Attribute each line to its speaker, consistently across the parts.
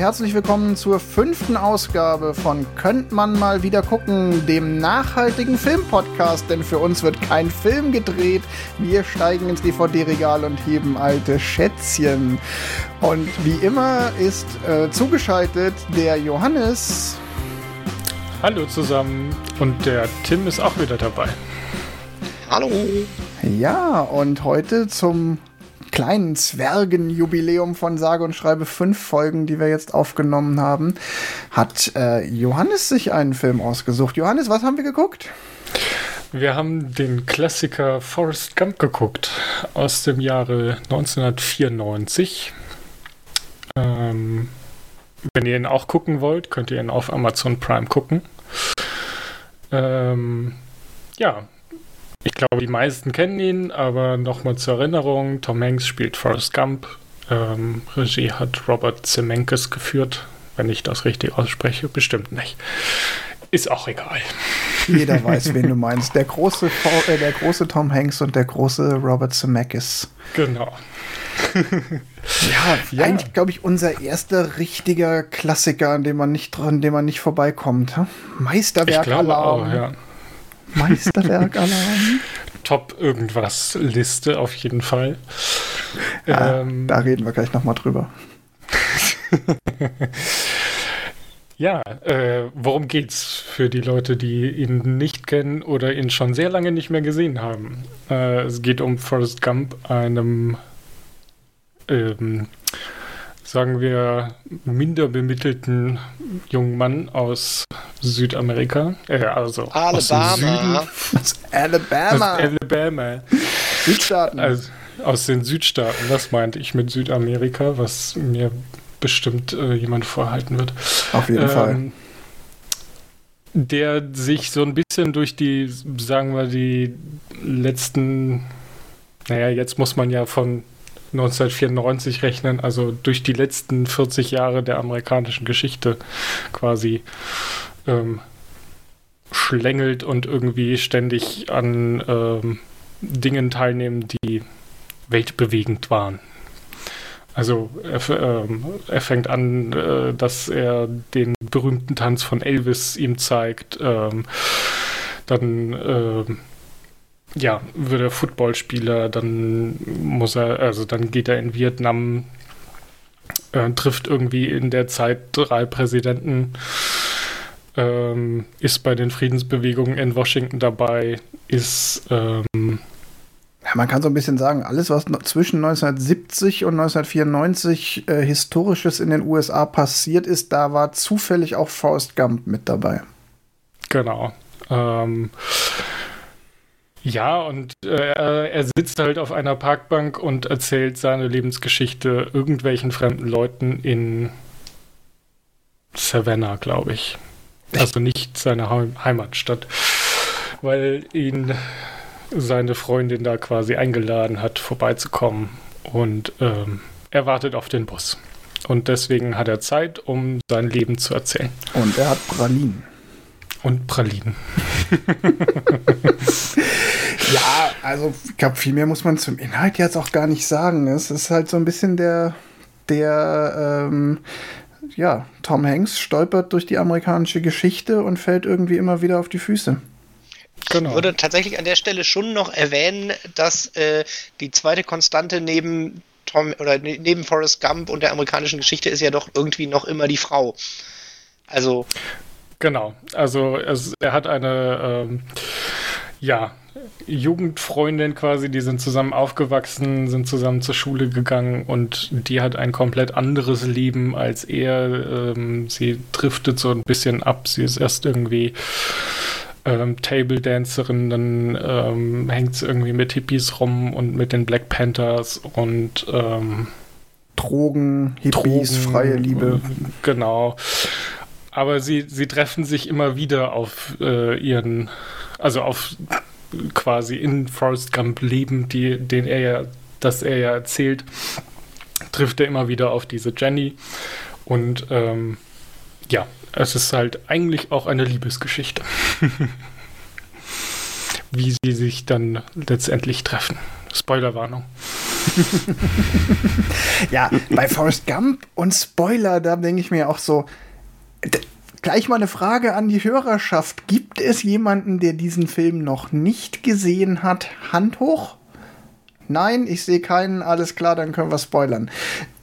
Speaker 1: Herzlich willkommen zur fünften Ausgabe von Könnt man mal wieder gucken, dem nachhaltigen Filmpodcast, denn für uns wird kein Film gedreht. Wir steigen ins DVD-Regal und heben alte Schätzchen. Und wie immer ist äh, zugeschaltet der Johannes.
Speaker 2: Hallo zusammen und der Tim ist auch wieder dabei.
Speaker 1: Hallo. Ja, und heute zum kleinen Zwergenjubiläum von sage und schreibe fünf Folgen, die wir jetzt aufgenommen haben, hat äh, Johannes sich einen Film ausgesucht. Johannes, was haben wir geguckt?
Speaker 2: Wir haben den Klassiker Forrest Gump geguckt aus dem Jahre 1994. Ähm, wenn ihr ihn auch gucken wollt, könnt ihr ihn auf Amazon Prime gucken. Ähm, ja, ich glaube, die meisten kennen ihn, aber nochmal zur Erinnerung: Tom Hanks spielt Forrest Gump. Ähm, Regie hat Robert Zemeckis geführt. Wenn ich das richtig ausspreche, bestimmt nicht. Ist auch egal.
Speaker 1: Jeder weiß, ven du meinst. Der große, äh, der große Tom Hanks und der große Robert Zemeckis.
Speaker 2: Genau.
Speaker 1: ja, ja, eigentlich, glaube ich, unser erster richtiger Klassiker, an dem man nicht, an dem man nicht vorbeikommt. Meisterwerk
Speaker 2: ich glaube Alarm. Auch, ja.
Speaker 1: Meisterwerk-Alarm.
Speaker 2: Top irgendwas Liste auf jeden Fall.
Speaker 1: Ja, ähm, da reden wir gleich nochmal drüber.
Speaker 2: ja, äh, worum geht's für die Leute, die ihn nicht kennen oder ihn schon sehr lange nicht mehr gesehen haben? Äh, es geht um Forrest Gump, einem ähm, sagen wir, minder bemittelten jungen Mann aus Südamerika, äh, also
Speaker 3: Alabama. Aus, Süden,
Speaker 1: aus Alabama.
Speaker 2: Aus Alabama.
Speaker 1: Südstaaten.
Speaker 2: Also, aus den Südstaaten, das meinte ich mit Südamerika, was mir bestimmt äh, jemand vorhalten wird.
Speaker 1: Auf jeden ähm, Fall.
Speaker 2: Der sich so ein bisschen durch die, sagen wir, die letzten, naja, jetzt muss man ja von 1994 rechnen, also durch die letzten 40 Jahre der amerikanischen Geschichte quasi ähm, schlängelt und irgendwie ständig an ähm, Dingen teilnehmen, die weltbewegend waren. Also er, ähm, er fängt an, äh, dass er den berühmten Tanz von Elvis ihm zeigt. Ähm, dann äh, ja, wird er Footballspieler, dann muss er, also dann geht er in Vietnam, äh, trifft irgendwie in der Zeit drei Präsidenten, ähm, ist bei den Friedensbewegungen in Washington dabei, ist ähm,
Speaker 1: ja, man kann so ein bisschen sagen, alles, was zwischen 1970 und 1994 äh, Historisches in den USA passiert ist, da war zufällig auch Forrest Gump mit dabei.
Speaker 2: Genau. Ähm, ja, und äh, er sitzt halt auf einer Parkbank und erzählt seine Lebensgeschichte irgendwelchen fremden Leuten in Savannah, glaube ich. Also nicht seine Heimatstadt, weil ihn seine Freundin da quasi eingeladen hat, vorbeizukommen. Und ähm, er wartet auf den Bus. Und deswegen hat er Zeit, um sein Leben zu erzählen.
Speaker 1: Und er hat Pralinen.
Speaker 2: Und Pralinen.
Speaker 1: ja, also ich glaube, viel mehr muss man zum Inhalt jetzt auch gar nicht sagen. Es ist halt so ein bisschen der, der, ähm, ja, Tom Hanks stolpert durch die amerikanische Geschichte und fällt irgendwie immer wieder auf die Füße.
Speaker 3: Genau. Ich würde tatsächlich an der Stelle schon noch erwähnen, dass äh, die zweite Konstante neben Tom oder ne, neben Forrest Gump und der amerikanischen Geschichte ist ja doch irgendwie noch immer die Frau. Also
Speaker 2: Genau, also es, er hat eine ähm, ja, Jugendfreundin quasi, die sind zusammen aufgewachsen, sind zusammen zur Schule gegangen und die hat ein komplett anderes Leben als er. Ähm, sie driftet so ein bisschen ab, sie ist erst irgendwie ähm, Table Dancerin, dann ähm, hängt sie irgendwie mit Hippies rum und mit den Black Panthers und ähm,
Speaker 1: Drogen, Hippies, Drogen, freie Liebe.
Speaker 2: Genau. Aber sie, sie treffen sich immer wieder auf äh, ihren, also auf quasi in Forrest Gump Leben, die, den er ja, das er ja erzählt, trifft er immer wieder auf diese Jenny. Und ähm, ja, es ist halt eigentlich auch eine Liebesgeschichte. Wie sie sich dann letztendlich treffen. Spoilerwarnung.
Speaker 1: ja, bei Forrest Gump und Spoiler, da denke ich mir auch so, gleich mal eine Frage an die Hörerschaft. Gibt es jemanden, der diesen Film noch nicht gesehen hat? Hand hoch? Nein, ich sehe keinen, alles klar, dann können wir spoilern.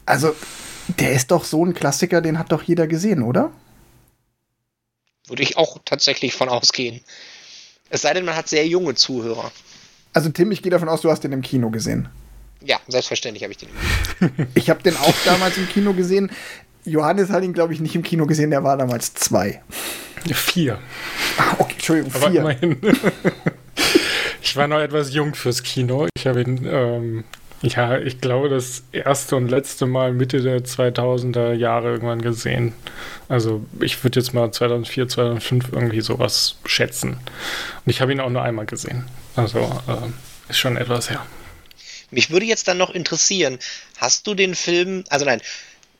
Speaker 1: Also, der ist doch so ein Klassiker, den hat doch jeder gesehen, oder?
Speaker 3: Würde ich auch tatsächlich von ausgehen. Es sei denn, man hat sehr junge Zuhörer.
Speaker 1: Also Tim, ich gehe davon aus, du hast den im Kino gesehen.
Speaker 3: Ja, selbstverständlich habe ich den.
Speaker 1: ich habe den auch damals im Kino gesehen. Johannes hat ihn, glaube ich, nicht im Kino gesehen, der war damals zwei.
Speaker 2: Vier.
Speaker 1: Ah, okay, Entschuldigung, Aber vier. Immerhin.
Speaker 2: ich war noch etwas jung fürs Kino. Ich habe ihn ähm, ja, ich glaube, das erste und letzte Mal Mitte der 2000er Jahre irgendwann gesehen. Also ich würde jetzt mal 2004, 2005 irgendwie sowas schätzen. Und ich habe ihn auch nur einmal gesehen. Also äh, ist schon etwas her.
Speaker 3: Mich würde jetzt dann noch interessieren, hast du den Film, also nein,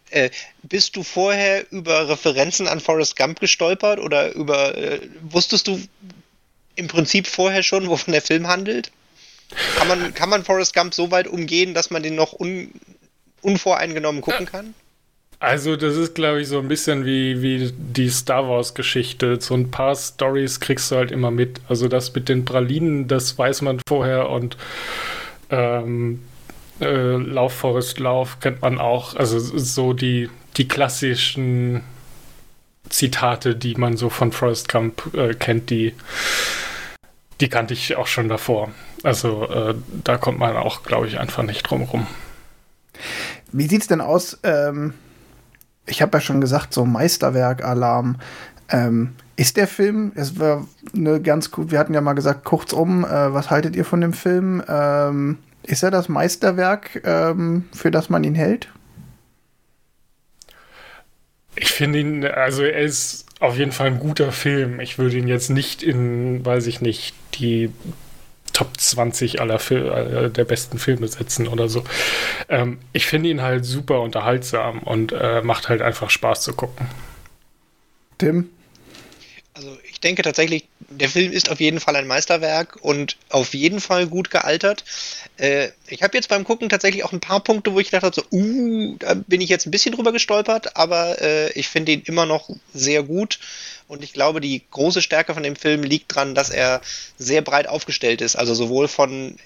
Speaker 3: äh, bist du vorher über Referenzen an Forrest Gump gestolpert oder über, äh, wusstest du im Prinzip vorher schon, wovon der Film handelt? Kann man, kann man Forrest Gump so weit umgehen, dass man den noch un, unvoreingenommen gucken kann?
Speaker 2: Also, das ist, glaube ich, so ein bisschen wie, wie die Star Wars-Geschichte. So ein paar Stories kriegst du halt immer mit. Also, das mit den Pralinen, das weiß man vorher und ähm, äh, Lauf, Forest, Lauf kennt man auch. Also, so die, die klassischen Zitate, die man so von Forrest Gump äh, kennt, die, die kannte ich auch schon davor. Also äh, da kommt man auch, glaube ich, einfach nicht drum rum.
Speaker 1: Wie sieht es denn aus? Ähm, ich habe ja schon gesagt, so Meisterwerk-Alarm. Ähm, ist der Film, es war eine ganz gut, wir hatten ja mal gesagt, kurzum, äh, was haltet ihr von dem Film? Ähm, ist er das Meisterwerk, ähm, für das man ihn hält?
Speaker 2: Ich finde ihn, also er ist auf jeden Fall ein guter Film. Ich würde ihn jetzt nicht in, weiß ich nicht, die Top 20 aller Fil äh, der besten Filme setzen oder so. Ähm, ich finde ihn halt super unterhaltsam und äh, macht halt einfach Spaß zu gucken.
Speaker 1: Tim?
Speaker 3: Also ich denke tatsächlich, der Film ist auf jeden Fall ein Meisterwerk und auf jeden Fall gut gealtert. Äh, ich habe jetzt beim Gucken tatsächlich auch ein paar Punkte, wo ich dachte, so, uh, da bin ich jetzt ein bisschen drüber gestolpert, aber äh, ich finde ihn immer noch sehr gut. Und ich glaube, die große Stärke von dem Film liegt daran, dass er sehr breit aufgestellt ist. Also sowohl von,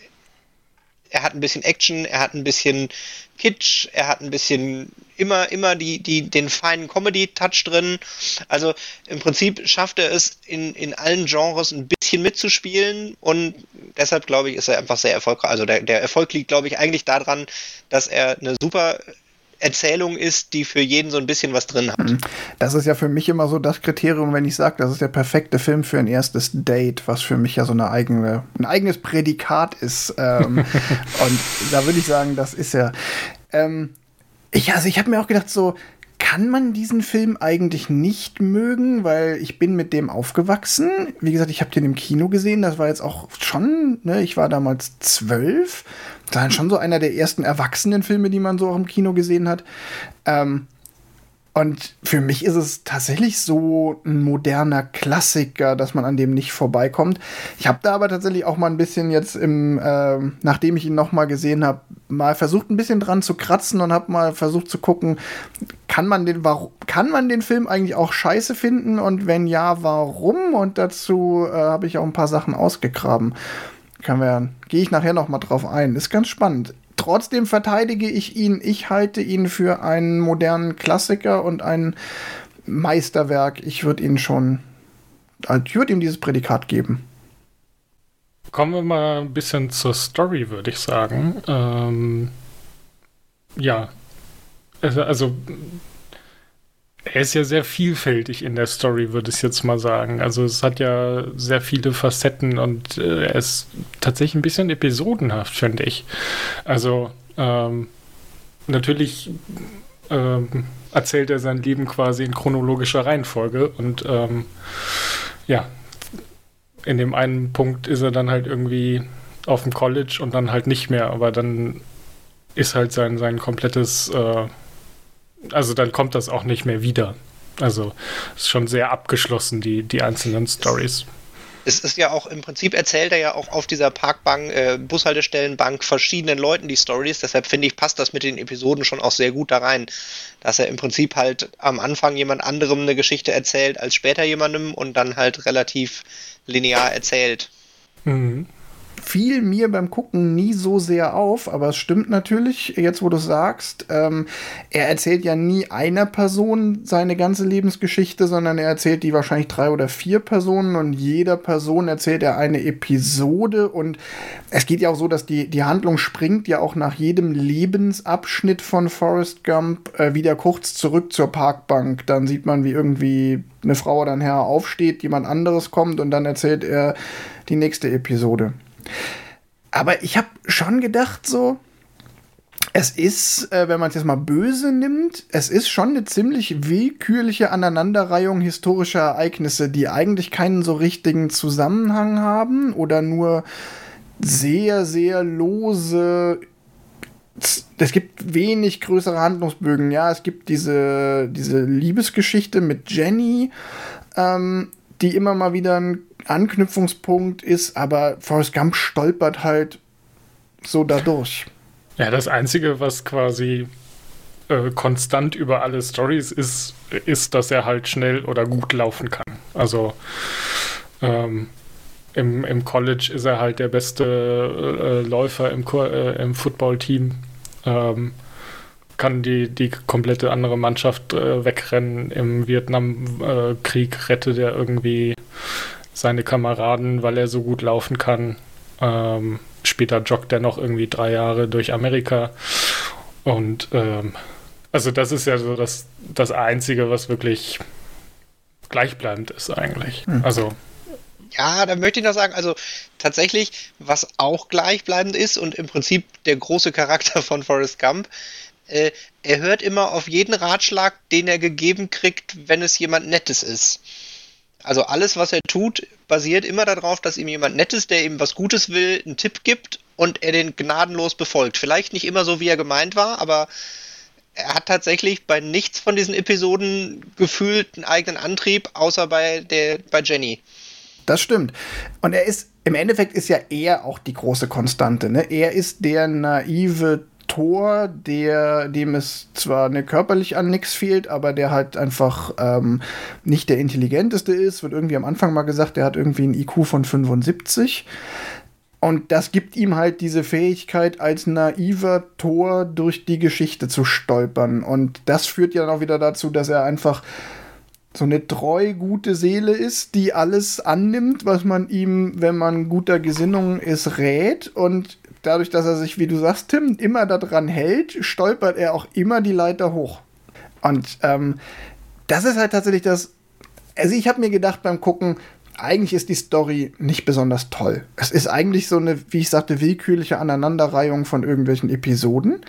Speaker 3: er hat ein bisschen Action, er hat ein bisschen Kitsch, er hat ein bisschen immer, immer die, die, den feinen Comedy-Touch drin. Also im Prinzip schafft er es, in, in allen Genres ein bisschen mitzuspielen und deshalb glaube ich, ist er einfach sehr erfolgreich. Also der, der Erfolg liegt, glaube ich, eigentlich daran, dass er eine super Erzählung ist, die für jeden so ein bisschen was drin hat. Mhm.
Speaker 1: Das ist ja für mich immer so das Kriterium, wenn ich sage, das ist der perfekte Film für ein erstes Date, was für mich ja so eine eigene, ein eigenes Prädikat ist. Ähm, und da würde ich sagen, das ist ja. Ähm, ich, also ich habe mir auch gedacht, so, kann man diesen Film eigentlich nicht mögen, weil ich bin mit dem aufgewachsen. Wie gesagt, ich habe den im Kino gesehen. Das war jetzt auch schon, ne, ich war damals zwölf. Das war schon so einer der ersten Erwachsenenfilme, die man so auch im Kino gesehen hat. Ähm, und für mich ist es tatsächlich so ein moderner Klassiker, dass man an dem nicht vorbeikommt. Ich habe da aber tatsächlich auch mal ein bisschen jetzt im, äh, nachdem ich ihn noch mal gesehen habe, mal versucht ein bisschen dran zu kratzen und habe mal versucht zu gucken, kann man den, warum, kann man den Film eigentlich auch scheiße finden und wenn ja, warum? Und dazu äh, habe ich auch ein paar Sachen ausgegraben. Kann wir, gehe ich nachher noch mal drauf ein. Ist ganz spannend. Trotzdem verteidige ich ihn. Ich halte ihn für einen modernen Klassiker und ein Meisterwerk. Ich würde ihn schon, ich würde ihm dieses Prädikat geben.
Speaker 2: Kommen wir mal ein bisschen zur Story, würde ich sagen. Ähm, ja, also, also er ist ja sehr vielfältig in der Story, würde ich jetzt mal sagen. Also es hat ja sehr viele Facetten und äh, er ist tatsächlich ein bisschen episodenhaft, finde ich. Also ähm, natürlich ähm, erzählt er sein Leben quasi in chronologischer Reihenfolge und ähm, ja, in dem einen Punkt ist er dann halt irgendwie auf dem College und dann halt nicht mehr, aber dann ist halt sein, sein komplettes äh, also dann kommt das auch nicht mehr wieder. Also ist schon sehr abgeschlossen, die, die einzelnen Stories.
Speaker 3: es ist ja auch im Prinzip erzählt er ja auch auf dieser Parkbank, äh, Bushaltestellenbank verschiedenen Leuten die Stories. Deshalb finde ich, passt das mit den Episoden schon auch sehr gut da rein. Dass er im Prinzip halt am Anfang jemand anderem eine Geschichte erzählt als später jemandem und dann halt relativ linear erzählt.
Speaker 1: Mhm fiel mir beim Gucken nie so sehr auf, aber es stimmt natürlich, jetzt wo du sagst, ähm, er erzählt ja nie einer Person seine ganze Lebensgeschichte, sondern er erzählt die wahrscheinlich drei oder vier Personen und jeder Person erzählt er eine Episode und es geht ja auch so, dass die, die Handlung springt ja auch nach jedem Lebensabschnitt von Forrest Gump äh, wieder kurz zurück zur Parkbank. Dann sieht man, wie irgendwie eine Frau oder ein Herr aufsteht, jemand anderes kommt und dann erzählt er die nächste Episode. Aber ich habe schon gedacht, so, es ist, äh, wenn man es jetzt mal böse nimmt, es ist schon eine ziemlich willkürliche Aneinanderreihung historischer Ereignisse, die eigentlich keinen so richtigen Zusammenhang haben oder nur sehr, sehr lose. Es gibt wenig größere Handlungsbögen. Ja, es gibt diese, diese Liebesgeschichte mit Jenny, ähm, die immer mal wieder ein Anknüpfungspunkt ist, aber Forrest Gump stolpert halt so dadurch.
Speaker 2: Ja, das Einzige, was quasi äh, konstant über alle Stories ist, ist, dass er halt schnell oder gut laufen kann. Also ähm, im, im College ist er halt der beste äh, Läufer im, äh, im Football-Team. Ähm, kann die, die komplette andere Mannschaft äh, wegrennen. Im Vietnamkrieg äh, rettet er irgendwie seine Kameraden, weil er so gut laufen kann. Ähm, später joggt er noch irgendwie drei Jahre durch Amerika. Und ähm, also das ist ja so das, das Einzige, was wirklich gleichbleibend ist eigentlich. Mhm. Also
Speaker 3: ja, da möchte ich noch sagen, also tatsächlich, was auch gleichbleibend ist und im Prinzip der große Charakter von Forrest Gump, äh, er hört immer auf jeden Ratschlag, den er gegeben kriegt, wenn es jemand Nettes ist. Also alles, was er tut, basiert immer darauf, dass ihm jemand Nettes, der ihm was Gutes will, einen Tipp gibt und er den gnadenlos befolgt. Vielleicht nicht immer so, wie er gemeint war, aber er hat tatsächlich bei nichts von diesen Episoden gefühlt einen eigenen Antrieb, außer bei, der, bei Jenny.
Speaker 1: Das stimmt. Und er ist, im Endeffekt ist ja er auch die große Konstante. Ne? Er ist der naive Tor, der, dem es zwar ne, körperlich an nichts fehlt, aber der halt einfach ähm, nicht der intelligenteste ist. Wird irgendwie am Anfang mal gesagt, der hat irgendwie ein IQ von 75. Und das gibt ihm halt diese Fähigkeit, als naiver Tor durch die Geschichte zu stolpern. Und das führt ja dann auch wieder dazu, dass er einfach so eine treu gute Seele ist, die alles annimmt, was man ihm, wenn man guter Gesinnung ist, rät. Und dadurch, dass er sich, wie du sagst, Tim, immer daran hält, stolpert er auch immer die Leiter hoch. Und ähm, das ist halt tatsächlich das. Also ich habe mir gedacht beim Gucken, eigentlich ist die Story nicht besonders toll. Es ist eigentlich so eine, wie ich sagte, willkürliche Aneinanderreihung von irgendwelchen Episoden.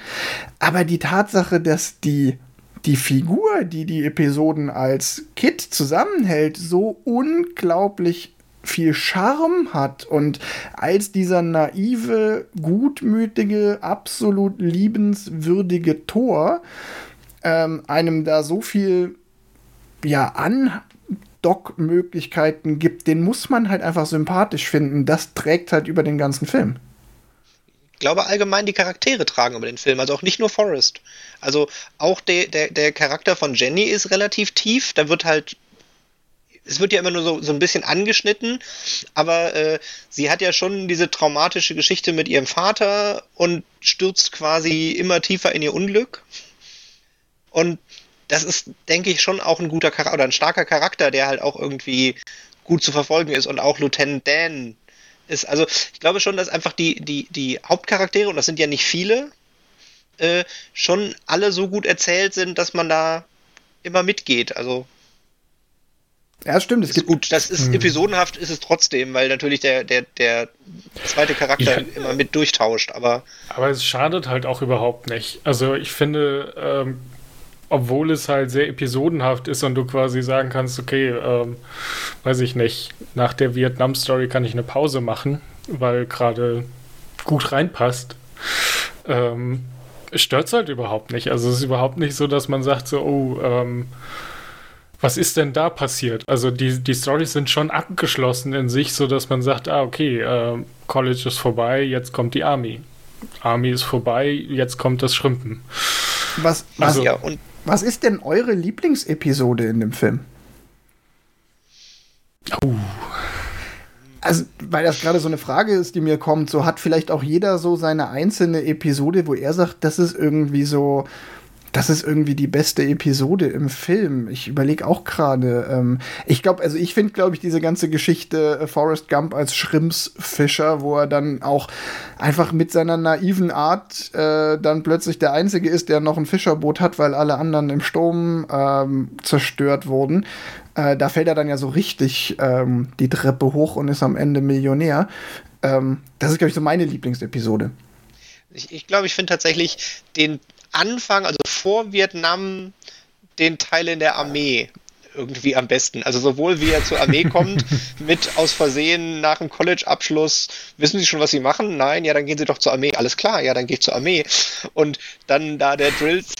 Speaker 1: Aber die Tatsache, dass die, die Figur, die die Episoden als Kit zusammenhält, so unglaublich viel Charme hat und als dieser naive, gutmütige, absolut liebenswürdige Tor ähm, einem da so viel ja Andockmöglichkeiten gibt, den muss man halt einfach sympathisch finden. Das trägt halt über den ganzen Film.
Speaker 3: Ich glaube allgemein die Charaktere tragen über den Film, also auch nicht nur Forrest. Also auch der, der, der Charakter von Jenny ist relativ tief, da wird halt es wird ja immer nur so, so ein bisschen angeschnitten, aber äh, sie hat ja schon diese traumatische Geschichte mit ihrem Vater und stürzt quasi immer tiefer in ihr Unglück. Und das ist, denke ich, schon auch ein guter Charakter oder ein starker Charakter, der halt auch irgendwie gut zu verfolgen ist und auch Lieutenant Dan ist. Also ich glaube schon, dass einfach die, die, die Hauptcharaktere, und das sind ja nicht viele, äh, schon alle so gut erzählt sind, dass man da immer mitgeht. Also
Speaker 1: ja, stimmt. Es
Speaker 3: ist gibt gut, das ist hm. episodenhaft, ist es trotzdem, weil natürlich der, der, der zweite Charakter ja. immer mit durchtauscht, aber.
Speaker 2: Aber es schadet halt auch überhaupt nicht. Also ich finde, ähm, obwohl es halt sehr episodenhaft ist und du quasi sagen kannst, okay, ähm, weiß ich nicht, nach der Vietnam-Story kann ich eine Pause machen, weil gerade gut reinpasst. Ähm, stört es halt überhaupt nicht. Also es ist überhaupt nicht so, dass man sagt so, oh, ähm, was ist denn da passiert? Also die, die Storys sind schon abgeschlossen in sich, sodass man sagt, ah, okay, äh, College ist vorbei, jetzt kommt die Army. Army ist vorbei, jetzt kommt das Schrimpen.
Speaker 1: Was, was, also, ja, und was ist denn eure Lieblingsepisode in dem Film? Uh. Also, weil das gerade so eine Frage ist, die mir kommt, so hat vielleicht auch jeder so seine einzelne Episode, wo er sagt, das ist irgendwie so, das ist irgendwie die beste Episode im Film. Ich überlege auch gerade. Ähm, ich glaube, also ich finde, glaube ich, diese ganze Geschichte äh, Forrest Gump als Schrimpsfischer, wo er dann auch einfach mit seiner naiven Art äh, dann plötzlich der Einzige ist, der noch ein Fischerboot hat, weil alle anderen im Sturm ähm, zerstört wurden. Äh, da fällt er dann ja so richtig ähm, die Treppe hoch und ist am Ende Millionär. Ähm, das ist, glaube ich, so meine Lieblingsepisode.
Speaker 3: Ich, ich glaube, ich finde tatsächlich den Anfang, also vor Vietnam, den Teil in der Armee irgendwie am besten. Also sowohl wie er zur Armee kommt, mit aus Versehen nach dem College-Abschluss, wissen Sie schon, was Sie machen? Nein, ja, dann gehen Sie doch zur Armee. Alles klar, ja, dann gehe ich zur Armee. Und dann da der Drills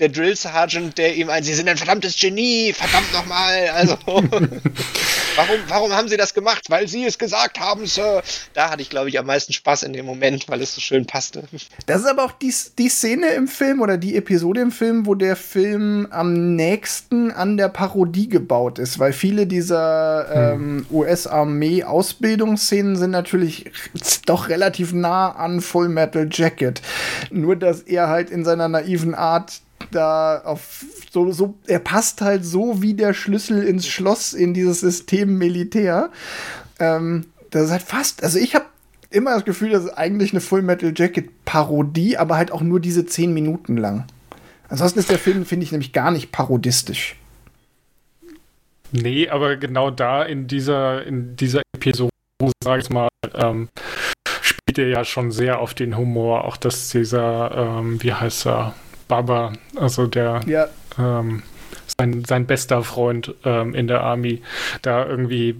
Speaker 3: der Drill Sergeant, der ihm ein, Sie sind ein verdammtes Genie, verdammt nochmal. Also, warum, warum haben Sie das gemacht? Weil Sie es gesagt haben, Sir. Da hatte ich, glaube ich, am meisten Spaß in dem Moment, weil es so schön passte.
Speaker 1: Das ist aber auch die, die Szene im Film oder die Episode im Film, wo der Film am nächsten an der Parodie gebaut ist, weil viele dieser hm. ähm, US-Armee-Ausbildungsszenen sind natürlich doch relativ nah an Full Metal Jacket. Nur, dass er halt in seiner naiven Art da auf so, so, er passt halt so wie der Schlüssel ins Schloss in dieses System Militär. Ähm, das ist halt fast, also ich habe immer das Gefühl, das ist eigentlich eine Full Metal Jacket Parodie, aber halt auch nur diese zehn Minuten lang. Ansonsten ist der Film, finde ich, nämlich gar nicht parodistisch.
Speaker 2: Nee, aber genau da in dieser, in dieser Episode, sag ich mal, ähm, spielt er ja schon sehr auf den Humor, auch dass dieser, ähm, wie heißt er, Baba, also der ja. ähm, sein, sein bester Freund ähm, in der Army, da irgendwie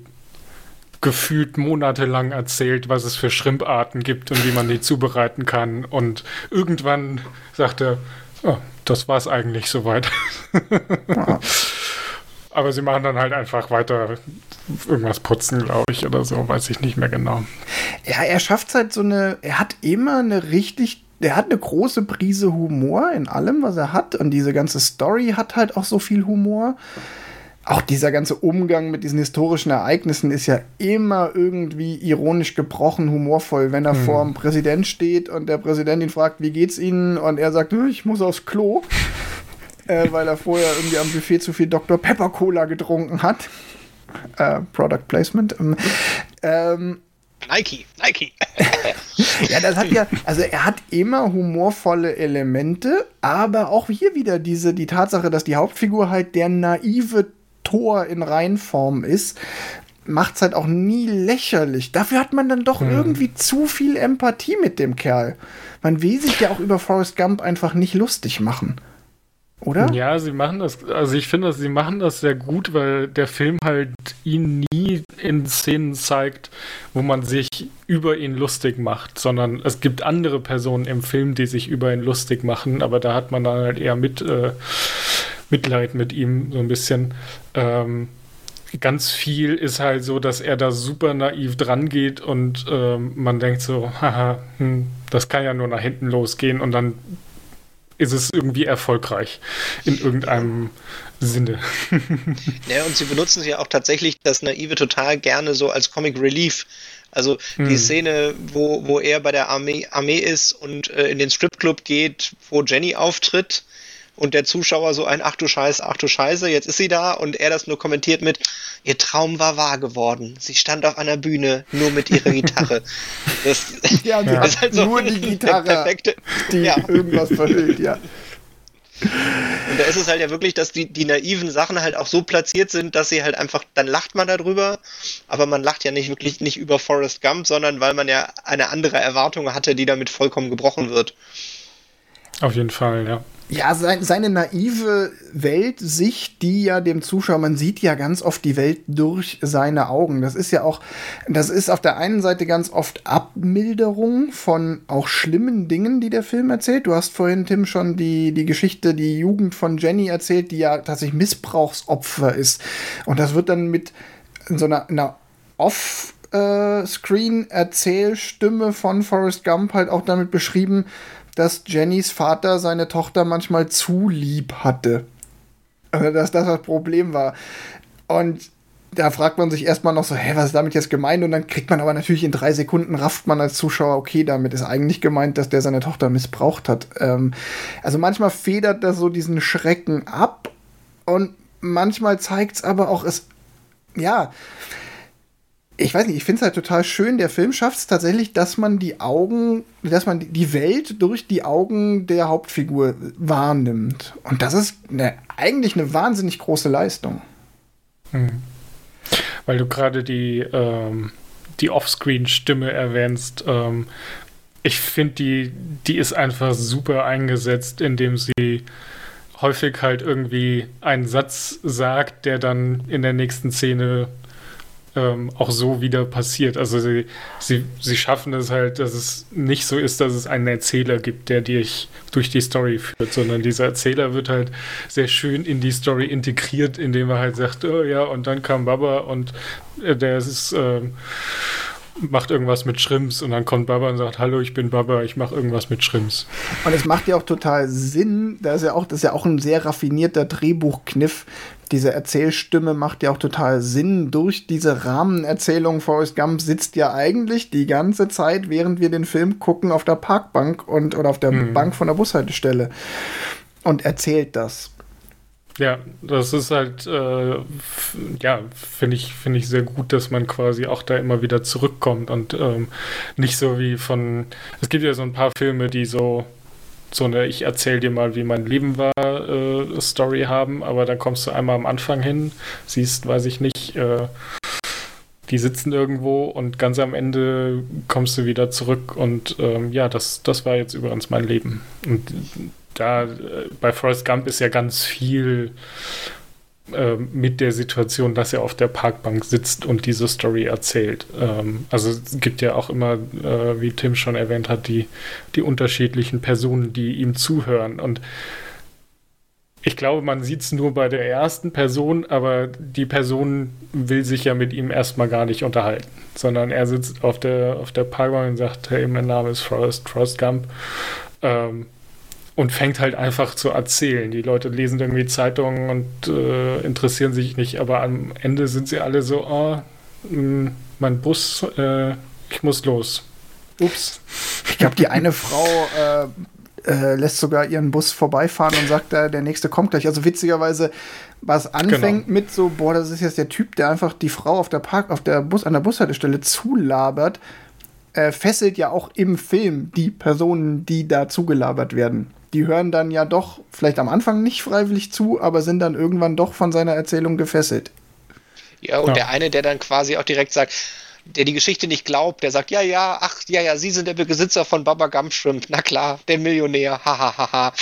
Speaker 2: gefühlt monatelang erzählt, was es für Schrimparten gibt und wie man die zubereiten kann. Und irgendwann sagt er, oh, das war es eigentlich soweit. Ja. Aber sie machen dann halt einfach weiter irgendwas putzen, glaube ich, oder so, weiß ich nicht mehr genau.
Speaker 1: Ja, er schafft halt so eine, er hat immer eine richtig der hat eine große Prise Humor in allem, was er hat. Und diese ganze Story hat halt auch so viel Humor. Auch dieser ganze Umgang mit diesen historischen Ereignissen ist ja immer irgendwie ironisch gebrochen, humorvoll, wenn er hm. vor dem Präsident steht und der Präsident ihn fragt, wie geht's Ihnen? Und er sagt, ich muss aufs Klo, äh, weil er vorher irgendwie am Buffet zu viel Dr. Pepper Cola getrunken hat. Äh, Product Placement. Ähm, ähm
Speaker 3: Nike, Nike.
Speaker 1: ja, das hat ja, also er hat immer humorvolle Elemente, aber auch hier wieder diese, die Tatsache, dass die Hauptfigur halt der naive Tor in Reinform ist, macht es halt auch nie lächerlich. Dafür hat man dann doch hm. irgendwie zu viel Empathie mit dem Kerl. Man will sich ja auch über Forrest Gump einfach nicht lustig machen oder?
Speaker 2: Ja, sie machen das, also ich finde, sie machen das sehr gut, weil der Film halt ihn nie in Szenen zeigt, wo man sich über ihn lustig macht, sondern es gibt andere Personen im Film, die sich über ihn lustig machen, aber da hat man dann halt eher mit, äh, Mitleid mit ihm so ein bisschen. Ähm, ganz viel ist halt so, dass er da super naiv dran geht und ähm, man denkt so, haha, hm, das kann ja nur nach hinten losgehen und dann ist es irgendwie erfolgreich in irgendeinem Sinne.
Speaker 3: ja, und sie benutzen ja auch tatsächlich das Naive total gerne so als Comic Relief. Also die hm. Szene, wo, wo er bei der Armee, Armee ist und äh, in den Stripclub geht, wo Jenny auftritt und der Zuschauer so ein Ach du Scheiße, ach du Scheiße, jetzt ist sie da und er das nur kommentiert mit Ihr Traum war wahr geworden. Sie stand auf einer Bühne nur mit ihrer Gitarre.
Speaker 1: Das, ja, ja. ist halt so nur die Gitarre, perfekte, die ja. irgendwas verhüllt, ja.
Speaker 3: Und da ist es halt ja wirklich, dass die, die naiven Sachen halt auch so platziert sind, dass sie halt einfach, dann lacht man darüber, aber man lacht ja nicht wirklich nicht über Forrest Gump, sondern weil man ja eine andere Erwartung hatte, die damit vollkommen gebrochen wird.
Speaker 2: Auf jeden Fall, ja.
Speaker 1: ja, sein, seine naive Weltsicht, die ja dem Zuschauer, man sieht ja ganz oft die Welt durch seine Augen. Das ist ja auch, das ist auf der einen Seite ganz oft Abmilderung von auch schlimmen Dingen, die der Film erzählt. Du hast vorhin, Tim, schon die, die Geschichte, die Jugend von Jenny erzählt, die ja tatsächlich Missbrauchsopfer ist. Und das wird dann mit so einer, einer Off- Screen-Erzählstimme von Forrest Gump halt auch damit beschrieben, dass Jennys Vater seine Tochter manchmal zu lieb hatte. Also, dass das das Problem war. Und da fragt man sich erstmal noch so, hä, was ist damit jetzt gemeint? Und dann kriegt man aber natürlich in drei Sekunden, rafft man als Zuschauer, okay, damit ist eigentlich gemeint, dass der seine Tochter missbraucht hat. Ähm, also manchmal federt das so diesen Schrecken ab und manchmal zeigt es aber auch, es, ja, ich weiß nicht, ich finde es halt total schön. Der Film schafft es tatsächlich, dass man die Augen, dass man die Welt durch die Augen der Hauptfigur wahrnimmt. Und das ist eine, eigentlich eine wahnsinnig große Leistung.
Speaker 2: Hm. Weil du gerade die, ähm, die Offscreen-Stimme erwähnst. Ähm, ich finde, die, die ist einfach super eingesetzt, indem sie häufig halt irgendwie einen Satz sagt, der dann in der nächsten Szene ähm, auch so wieder passiert. Also sie, sie, sie schaffen es halt, dass es nicht so ist, dass es einen Erzähler gibt, der dich durch die Story führt, sondern dieser Erzähler wird halt sehr schön in die Story integriert, indem er halt sagt, oh ja, und dann kam Baba und äh, der ist äh, macht irgendwas mit Shrimps und dann kommt Baba und sagt, hallo, ich bin Baba, ich mache irgendwas mit Shrimps.
Speaker 1: Und es macht ja auch total Sinn, da ist ja auch, das ist ja auch ein sehr raffinierter Drehbuchkniff. Diese Erzählstimme macht ja auch total Sinn. Durch diese Rahmenerzählung Forrest Gump sitzt ja eigentlich die ganze Zeit, während wir den Film gucken, auf der Parkbank und oder auf der mhm. Bank von der Bushaltestelle und erzählt das.
Speaker 2: Ja, das ist halt, äh, ja, finde ich, finde ich sehr gut, dass man quasi auch da immer wieder zurückkommt und ähm, nicht so wie von, es gibt ja so ein paar Filme, die so, so eine Ich erzähl dir mal, wie mein Leben war, äh, Story haben, aber dann kommst du einmal am Anfang hin, siehst, weiß ich nicht, äh, die sitzen irgendwo und ganz am Ende kommst du wieder zurück und ähm, ja, das, das war jetzt übrigens mein Leben. Und da äh, bei Forrest Gump ist ja ganz viel äh, mit der Situation, dass er auf der Parkbank sitzt und diese Story erzählt. Ähm, also es gibt ja auch immer, äh, wie Tim schon erwähnt hat, die, die unterschiedlichen Personen, die ihm zuhören. Und ich glaube, man sieht es nur bei der ersten Person, aber die Person will sich ja mit ihm erstmal gar nicht unterhalten, sondern er sitzt auf der, auf der Parkbank und sagt, hey, mein Name ist Forrest, Forrest Gump. Ähm, und fängt halt einfach zu erzählen. Die Leute lesen irgendwie Zeitungen und äh, interessieren sich nicht, aber am Ende sind sie alle so, oh, mh, mein Bus, äh, ich muss los. Ups.
Speaker 1: Ich glaube, die eine Frau äh, äh, lässt sogar ihren Bus vorbeifahren und sagt, äh, der nächste kommt gleich. Also witzigerweise, was anfängt genau. mit so, boah, das ist jetzt der Typ, der einfach die Frau auf der Park, auf der Bus, an der Bushaltestelle zulabert, äh, fesselt ja auch im Film die Personen, die da zugelabert werden die hören dann ja doch vielleicht am Anfang nicht freiwillig zu, aber sind dann irgendwann doch von seiner Erzählung gefesselt.
Speaker 3: Ja, und ja. der eine, der dann quasi auch direkt sagt, der die Geschichte nicht glaubt, der sagt, ja, ja, ach, ja, ja, Sie sind der Besitzer von Baba Gump Shrimp, na klar, der Millionär, hahaha. Ha, ha, ha.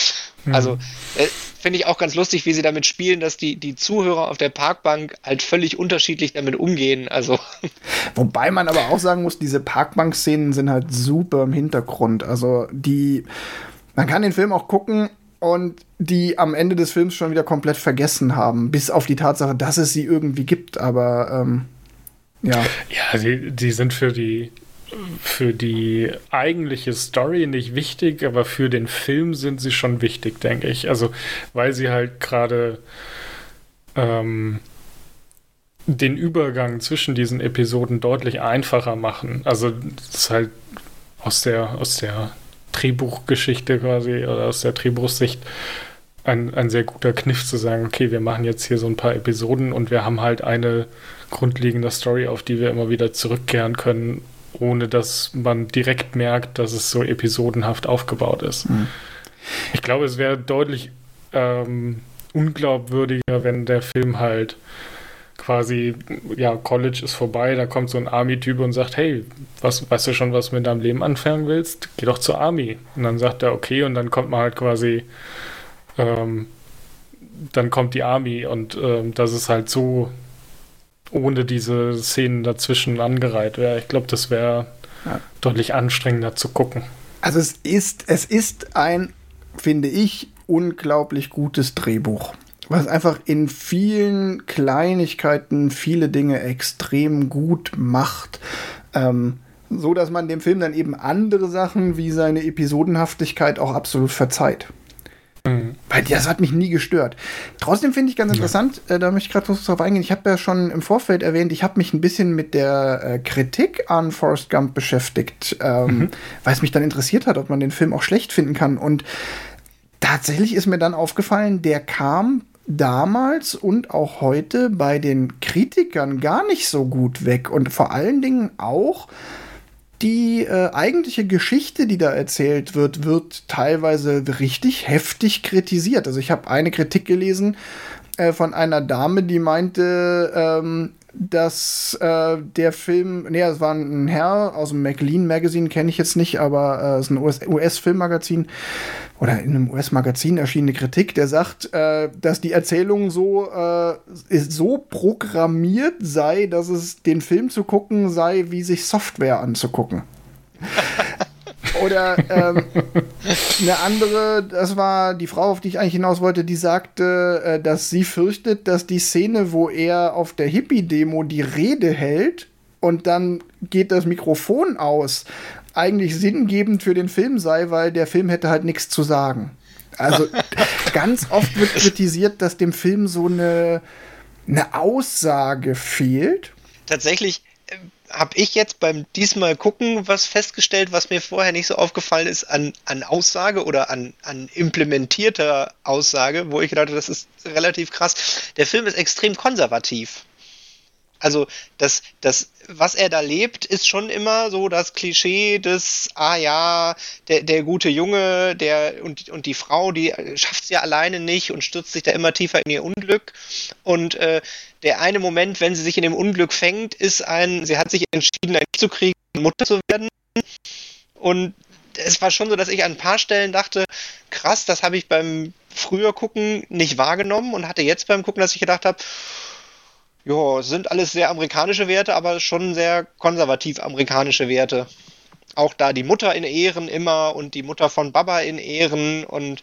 Speaker 3: Mhm. Also, äh, finde ich auch ganz lustig, wie sie damit spielen, dass die, die Zuhörer auf der Parkbank halt völlig unterschiedlich damit umgehen. Also.
Speaker 1: Wobei man aber auch sagen muss, diese Parkbank-Szenen sind halt super im Hintergrund. Also, die, man kann den Film auch gucken und die am Ende des Films schon wieder komplett vergessen haben, bis auf die Tatsache, dass es sie irgendwie gibt, aber ähm, ja.
Speaker 2: Ja, die, die sind für die für die eigentliche Story nicht wichtig, aber für den Film sind sie schon wichtig, denke ich. Also, weil sie halt gerade ähm, den Übergang zwischen diesen Episoden deutlich einfacher machen. Also, das ist halt aus der, aus der Drehbuchgeschichte quasi oder aus der Drehbuchsicht ein, ein sehr guter Kniff zu sagen, okay, wir machen jetzt hier so ein paar Episoden und wir haben halt eine grundlegende Story, auf die wir immer wieder zurückkehren können, ohne dass man direkt merkt, dass es so episodenhaft aufgebaut ist. Mhm. Ich glaube, es wäre deutlich ähm, unglaubwürdiger, wenn der Film halt quasi, ja, College ist vorbei, da kommt so ein Army-Typ und sagt, hey, was, weißt du schon, was du mit deinem Leben anfangen willst? Geh doch zur Army. Und dann sagt er, okay, und dann kommt man halt quasi ähm, dann kommt die Army und ähm, das ist halt so ohne diese Szenen dazwischen angereiht wäre. Ich glaube, das wäre ja. deutlich anstrengender zu gucken.
Speaker 1: Also es ist, es ist ein, finde ich, unglaublich gutes Drehbuch. Was einfach in vielen Kleinigkeiten viele Dinge extrem gut macht. Ähm, so dass man dem Film dann eben andere Sachen wie seine Episodenhaftigkeit auch absolut verzeiht. Mhm. Weil das hat mich nie gestört. Trotzdem finde ich ganz interessant, ja. äh, da möchte ich gerade drauf eingehen. Ich habe ja schon im Vorfeld erwähnt, ich habe mich ein bisschen mit der äh, Kritik an Forrest Gump beschäftigt, ähm, mhm. weil es mich dann interessiert hat, ob man den Film auch schlecht finden kann. Und tatsächlich ist mir dann aufgefallen, der kam damals und auch heute bei den Kritikern gar nicht so gut weg. Und vor allen Dingen auch die äh, eigentliche Geschichte, die da erzählt wird, wird teilweise richtig heftig kritisiert. Also ich habe eine Kritik gelesen äh, von einer Dame, die meinte, ähm, dass äh, der Film, nee, es war ein Herr aus dem McLean Magazine, kenne ich jetzt nicht, aber äh, es ist ein US-Filmmagazin oder in einem US-Magazin erschienene Kritik, der sagt, äh, dass die Erzählung so, äh, so programmiert sei, dass es den Film zu gucken sei, wie sich Software anzugucken. Oder ähm, eine andere, das war die Frau, auf die ich eigentlich hinaus wollte, die sagte, äh, dass sie fürchtet, dass die Szene, wo er auf der Hippie-Demo die Rede hält und dann geht das Mikrofon aus, eigentlich sinngebend für den Film sei, weil der Film hätte halt nichts zu sagen. Also ganz oft wird kritisiert, dass dem Film so eine, eine Aussage fehlt.
Speaker 3: Tatsächlich habe ich jetzt beim diesmal gucken was festgestellt, was mir vorher nicht so aufgefallen ist an, an Aussage oder an, an implementierter Aussage, wo ich gedacht habe, das ist relativ krass. Der Film ist extrem konservativ. Also das, das, was er da lebt, ist schon immer so das Klischee des, ah ja, der, der gute Junge, der und, und die Frau, die schafft es ja alleine nicht und stürzt sich da immer tiefer in ihr Unglück. Und äh, der eine Moment, wenn sie sich in dem Unglück fängt, ist ein, sie hat sich entschieden, ein Kind zu kriegen Mutter zu werden. Und es war schon so, dass ich an ein paar Stellen dachte, krass, das habe ich beim früher gucken nicht wahrgenommen und hatte jetzt beim Gucken, dass ich gedacht habe, ja, sind alles sehr amerikanische Werte, aber schon sehr konservativ amerikanische Werte. Auch da die Mutter in Ehren immer und die Mutter von Baba in Ehren und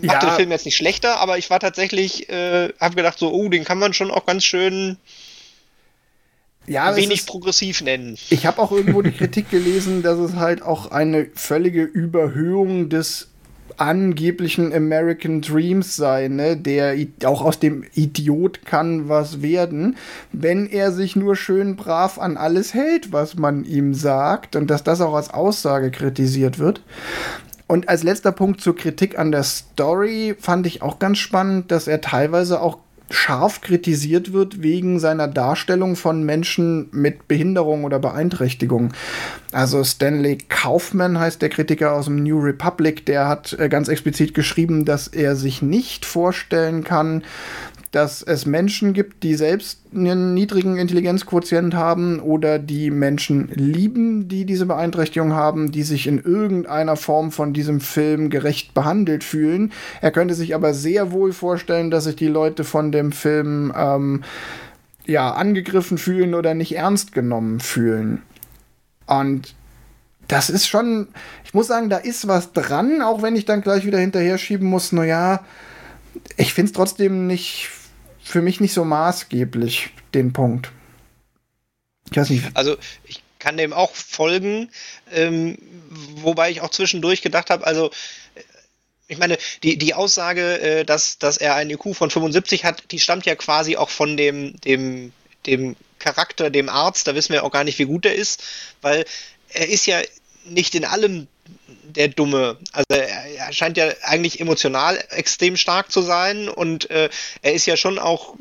Speaker 3: ja. macht den Film jetzt nicht schlechter, aber ich war tatsächlich, äh, habe gedacht so, oh, den kann man schon auch ganz schön ja, wenig ist, progressiv nennen.
Speaker 1: Ich habe auch irgendwo die Kritik gelesen, dass es halt auch eine völlige Überhöhung des angeblichen American Dreams sein, ne? der auch aus dem Idiot kann was werden, wenn er sich nur schön brav an alles hält, was man ihm sagt und dass das auch als Aussage kritisiert wird. Und als letzter Punkt zur Kritik an der Story fand ich auch ganz spannend, dass er teilweise auch scharf kritisiert wird wegen seiner Darstellung von Menschen mit Behinderung oder Beeinträchtigung. Also Stanley Kaufman heißt der Kritiker aus dem New Republic, der hat äh, ganz explizit geschrieben, dass er sich nicht vorstellen kann, dass es Menschen gibt, die selbst einen niedrigen Intelligenzquotient haben oder die Menschen lieben, die diese Beeinträchtigung haben, die sich in irgendeiner Form von diesem Film gerecht behandelt fühlen. Er könnte sich aber sehr wohl vorstellen, dass sich die Leute von dem Film ähm, ja angegriffen fühlen oder nicht ernst genommen fühlen. Und das ist schon, ich muss sagen, da ist was dran, auch wenn ich dann gleich wieder hinterher schieben muss, naja, ich finde es trotzdem nicht für mich nicht so maßgeblich, den Punkt.
Speaker 3: Ich weiß nicht. Also ich kann dem auch folgen, ähm, wobei ich auch zwischendurch gedacht habe, also ich meine, die, die Aussage, äh, dass, dass er einen IQ von 75 hat, die stammt ja quasi auch von dem, dem, dem Charakter, dem Arzt, da wissen wir auch gar nicht, wie gut er ist, weil er ist ja nicht in allem der Dumme. Also er scheint ja eigentlich emotional extrem stark zu sein und äh, er ist ja schon auch,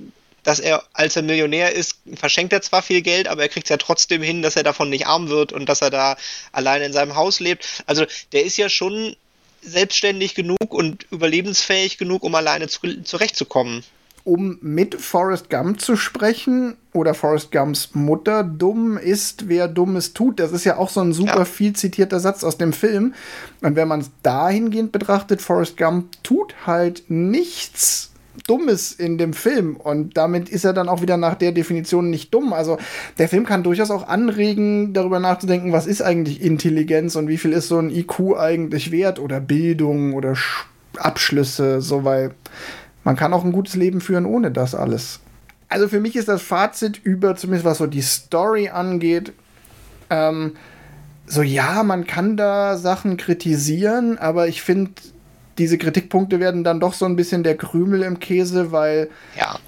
Speaker 3: dass er, als er Millionär ist, verschenkt er zwar viel Geld, aber er kriegt es ja trotzdem hin, dass er davon nicht arm wird und dass er da alleine in seinem Haus lebt. Also der ist ja schon selbstständig genug und überlebensfähig genug, um alleine zu, zurechtzukommen.
Speaker 1: Um mit Forrest Gump zu sprechen oder Forrest Gumps Mutter. Dumm ist, wer Dummes tut. Das ist ja auch so ein super ja. viel zitierter Satz aus dem Film. Und wenn man es dahingehend betrachtet, Forrest Gump tut halt nichts Dummes in dem Film. Und damit ist er dann auch wieder nach der Definition nicht dumm. Also der Film kann durchaus auch anregen, darüber nachzudenken, was ist eigentlich Intelligenz und wie viel ist so ein IQ eigentlich wert oder Bildung oder Abschlüsse, so weil man kann auch ein gutes Leben führen ohne das alles. Also für mich ist das Fazit über, zumindest was so die Story angeht, ähm, so ja, man kann da Sachen kritisieren, aber ich finde, diese Kritikpunkte werden dann doch so ein bisschen der Krümel im Käse, weil,
Speaker 3: ja.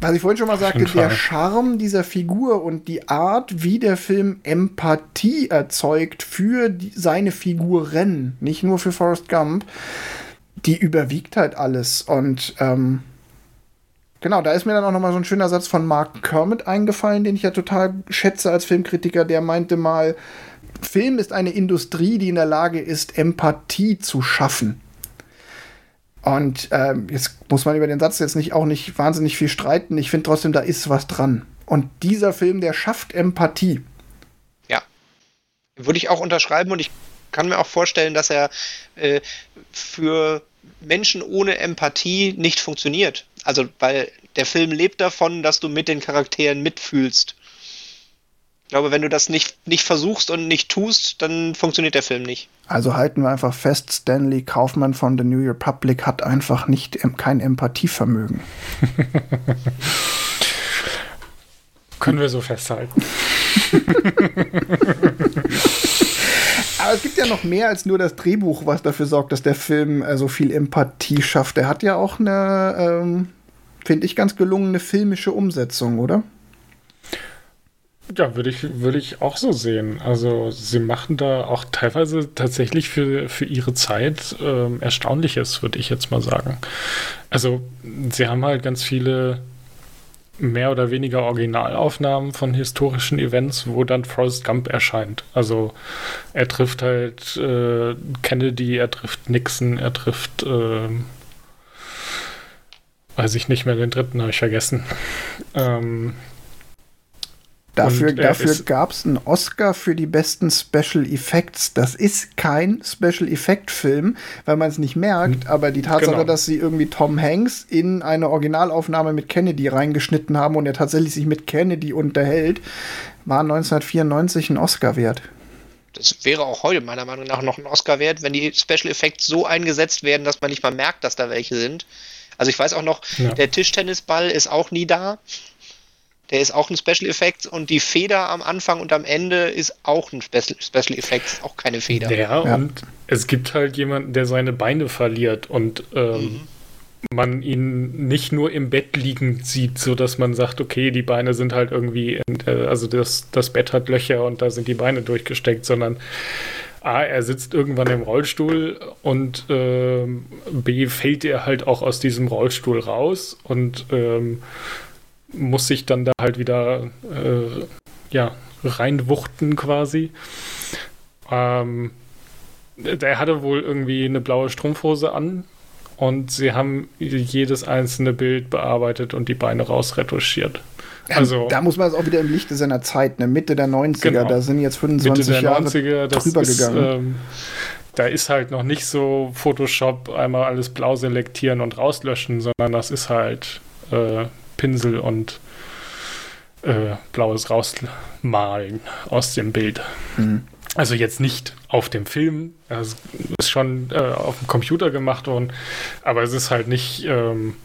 Speaker 1: was ich vorhin schon mal sagte, der Charme dieser Figur und die Art, wie der Film Empathie erzeugt für die, seine Figuren, nicht nur für Forrest Gump, die überwiegt halt alles. Und ähm, genau, da ist mir dann auch noch mal so ein schöner Satz von Mark Kermit eingefallen, den ich ja total schätze als Filmkritiker. Der meinte mal, Film ist eine Industrie, die in der Lage ist, Empathie zu schaffen. Und ähm, jetzt muss man über den Satz jetzt nicht auch nicht wahnsinnig viel streiten. Ich finde trotzdem, da ist was dran. Und dieser Film, der schafft Empathie.
Speaker 3: Ja. Würde ich auch unterschreiben und ich kann mir auch vorstellen, dass er äh, für Menschen ohne Empathie nicht funktioniert. Also, weil der Film lebt davon, dass du mit den Charakteren mitfühlst. Ich glaube, wenn du das nicht, nicht versuchst und nicht tust, dann funktioniert der Film nicht.
Speaker 1: Also halten wir einfach fest, Stanley Kaufmann von The New Republic hat einfach nicht kein Empathievermögen.
Speaker 2: Können wir so festhalten.
Speaker 1: Aber es gibt ja noch mehr als nur das Drehbuch, was dafür sorgt, dass der Film äh, so viel Empathie schafft. Er hat ja auch eine, ähm, finde ich, ganz gelungene filmische Umsetzung, oder?
Speaker 2: Ja, würde ich, würde ich auch so sehen. Also sie machen da auch teilweise tatsächlich für, für ihre Zeit ähm, Erstaunliches, würde ich jetzt mal sagen. Also sie haben halt ganz viele mehr oder weniger Originalaufnahmen von historischen Events, wo dann Forrest Gump erscheint. Also er trifft halt äh, Kennedy, er trifft Nixon, er trifft, äh, weiß ich nicht mehr, den dritten habe ich vergessen. Ähm,
Speaker 1: Dafür, dafür gab es einen Oscar für die besten Special Effects. Das ist kein Special Effect Film, weil man es nicht merkt, hm, aber die Tatsache, genau. dass sie irgendwie Tom Hanks in eine Originalaufnahme mit Kennedy reingeschnitten haben und er tatsächlich sich mit Kennedy unterhält, war 1994 ein Oscar wert.
Speaker 3: Das wäre auch heute meiner Meinung nach noch ein Oscar wert, wenn die Special Effects so eingesetzt werden, dass man nicht mal merkt, dass da welche sind. Also ich weiß auch noch, ja. der Tischtennisball ist auch nie da. Der ist auch ein Special Effect und die Feder am Anfang und am Ende ist auch ein Special, Special Effect, auch keine Feder.
Speaker 2: Ja, ja, und es gibt halt jemanden, der seine Beine verliert und ähm, mhm. man ihn nicht nur im Bett liegen sieht, sodass man sagt, okay, die Beine sind halt irgendwie, in, äh, also das, das Bett hat Löcher und da sind die Beine durchgesteckt, sondern A, er sitzt irgendwann im Rollstuhl und ähm, B, fällt er halt auch aus diesem Rollstuhl raus und ähm, muss sich dann da halt wieder äh, ja, reinwuchten quasi. Ähm, der hatte wohl irgendwie eine blaue Strumpfhose an und sie haben jedes einzelne Bild bearbeitet und die Beine rausretuschiert.
Speaker 1: Also, da muss man es auch wieder im Lichte seiner Zeit, ne? Mitte der 90er, genau. da sind jetzt 25 Mitte der Jahre 90er, drüber ist, gegangen. Ähm,
Speaker 2: da ist halt noch nicht so Photoshop einmal alles blau selektieren und rauslöschen, sondern das ist halt äh, Pinsel und äh, blaues rausmalen aus dem Bild. Mhm. Also jetzt nicht auf dem Film, es ist schon äh, auf dem Computer gemacht worden, aber es ist halt nicht, ähm,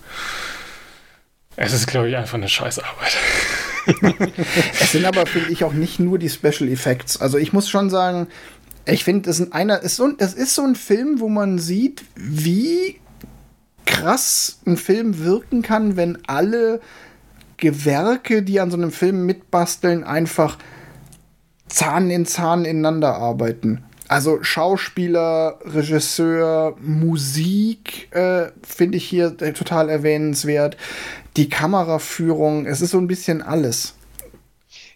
Speaker 2: es ist, glaube ich, einfach eine Scheißarbeit.
Speaker 1: es sind aber, finde ich, auch nicht nur die Special Effects. Also ich muss schon sagen, ich finde, das, ist so, das ist so ein Film, wo man sieht, wie krass ein Film wirken kann, wenn alle Gewerke, die an so einem Film mitbasteln, einfach Zahn in Zahn ineinander arbeiten. Also Schauspieler, Regisseur, Musik äh, finde ich hier äh, total erwähnenswert. Die Kameraführung, es ist so ein bisschen alles.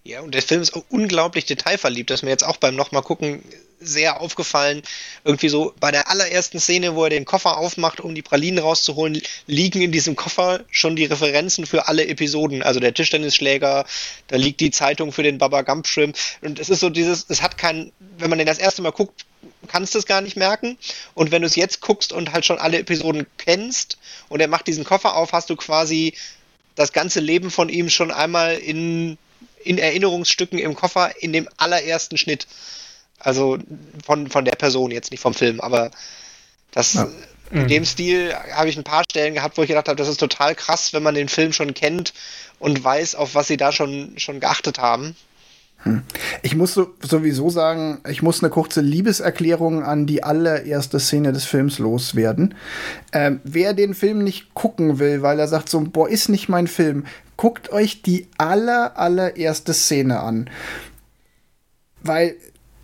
Speaker 3: Ja, und der Film ist auch unglaublich detailverliebt, dass mir jetzt auch beim nochmal gucken sehr aufgefallen. Irgendwie so bei der allerersten Szene, wo er den Koffer aufmacht, um die Pralinen rauszuholen, liegen in diesem Koffer schon die Referenzen für alle Episoden. Also der Tischtennisschläger, da liegt die Zeitung für den Baba Gump Shrimp. Und es ist so dieses, es hat kein, wenn man den das erste Mal guckt, kannst du es gar nicht merken. Und wenn du es jetzt guckst und halt schon alle Episoden kennst und er macht diesen Koffer auf, hast du quasi das ganze Leben von ihm schon einmal in, in Erinnerungsstücken im Koffer in dem allerersten Schnitt. Also von, von der Person jetzt, nicht vom Film, aber das ja. in dem Stil habe ich ein paar Stellen gehabt, wo ich gedacht habe, das ist total krass, wenn man den Film schon kennt und weiß, auf was sie da schon, schon geachtet haben.
Speaker 1: Hm. Ich muss so, sowieso sagen, ich muss eine kurze Liebeserklärung an die allererste Szene des Films loswerden. Ähm, wer den Film nicht gucken will, weil er sagt so, boah, ist nicht mein Film, guckt euch die aller, allererste Szene an. Weil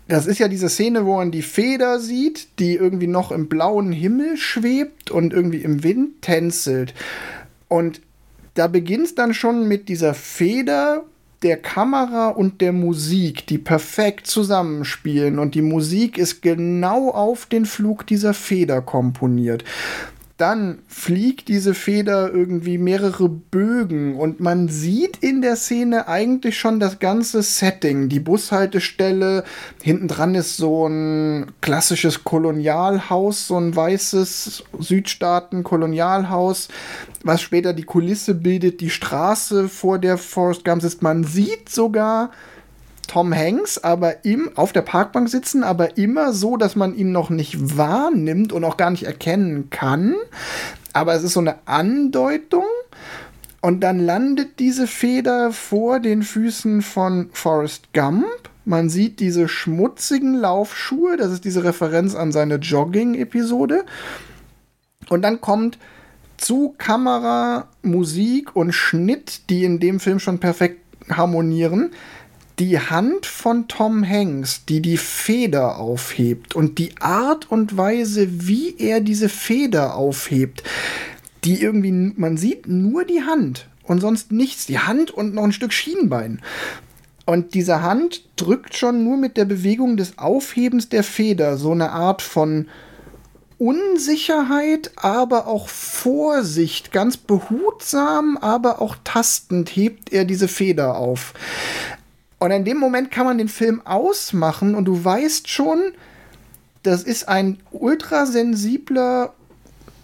Speaker 1: das ist ja diese Szene, wo man die Feder sieht, die irgendwie noch im blauen Himmel schwebt und irgendwie im Wind tänzelt. Und da beginnt es dann schon mit dieser Feder, der Kamera und der Musik, die perfekt zusammenspielen. Und die Musik ist genau auf den Flug dieser Feder komponiert dann fliegt diese Feder irgendwie mehrere Bögen und man sieht in der Szene eigentlich schon das ganze Setting. Die Bushaltestelle, hinten dran ist so ein klassisches Kolonialhaus, so ein weißes Südstaaten-Kolonialhaus, was später die Kulisse bildet, die Straße, vor der Forrest Gump ist. Man sieht sogar Tom Hanks aber im, auf der Parkbank sitzen, aber immer so, dass man ihn noch nicht wahrnimmt und auch gar nicht erkennen kann. Aber es ist so eine Andeutung. Und dann landet diese Feder vor den Füßen von Forrest Gump. Man sieht diese schmutzigen Laufschuhe. Das ist diese Referenz an seine Jogging-Episode. Und dann kommt zu Kamera, Musik und Schnitt, die in dem Film schon perfekt harmonieren, die Hand von Tom Hanks, die die Feder aufhebt und die Art und Weise, wie er diese Feder aufhebt, die irgendwie, man sieht nur die Hand und sonst nichts. Die Hand und noch ein Stück Schienbein. Und diese Hand drückt schon nur mit der Bewegung des Aufhebens der Feder so eine Art von Unsicherheit, aber auch Vorsicht, ganz behutsam, aber auch tastend hebt er diese Feder auf. Und in dem Moment kann man den Film ausmachen und du weißt schon, das ist ein ultrasensibler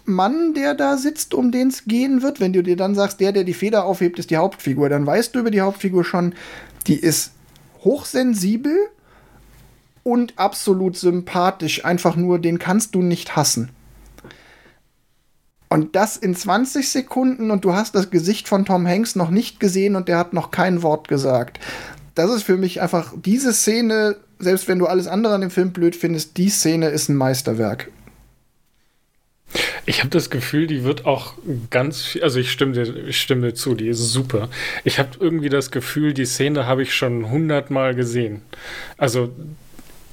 Speaker 1: Mann, der da sitzt, um den es gehen wird. Wenn du dir dann sagst, der, der die Feder aufhebt, ist die Hauptfigur, dann weißt du über die Hauptfigur schon, die ist hochsensibel und absolut sympathisch. Einfach nur, den kannst du nicht hassen. Und das in 20 Sekunden und du hast das Gesicht von Tom Hanks noch nicht gesehen und der hat noch kein Wort gesagt das ist für mich einfach diese Szene, selbst wenn du alles andere an dem Film blöd findest, die Szene ist ein Meisterwerk.
Speaker 2: Ich habe das Gefühl, die wird auch ganz viel, also ich stimme dir, ich stimme dir zu, die ist super. Ich habe irgendwie das Gefühl, die Szene habe ich schon hundertmal gesehen. Also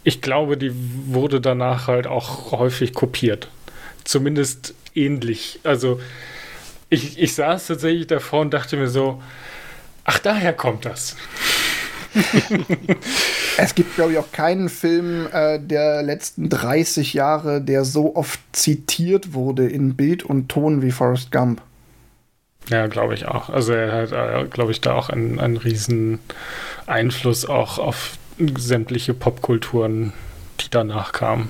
Speaker 2: ich glaube, die wurde danach halt auch häufig kopiert. Zumindest ähnlich. Also ich, ich saß tatsächlich davor und dachte mir so, ach, daher kommt das.
Speaker 1: es gibt, glaube ich, auch keinen Film äh, der letzten 30 Jahre, der so oft zitiert wurde in Bild und Ton wie Forrest Gump.
Speaker 2: Ja, glaube ich auch. Also er hat, äh, glaube ich, da auch einen, einen riesen Einfluss auch auf sämtliche Popkulturen, die danach kamen.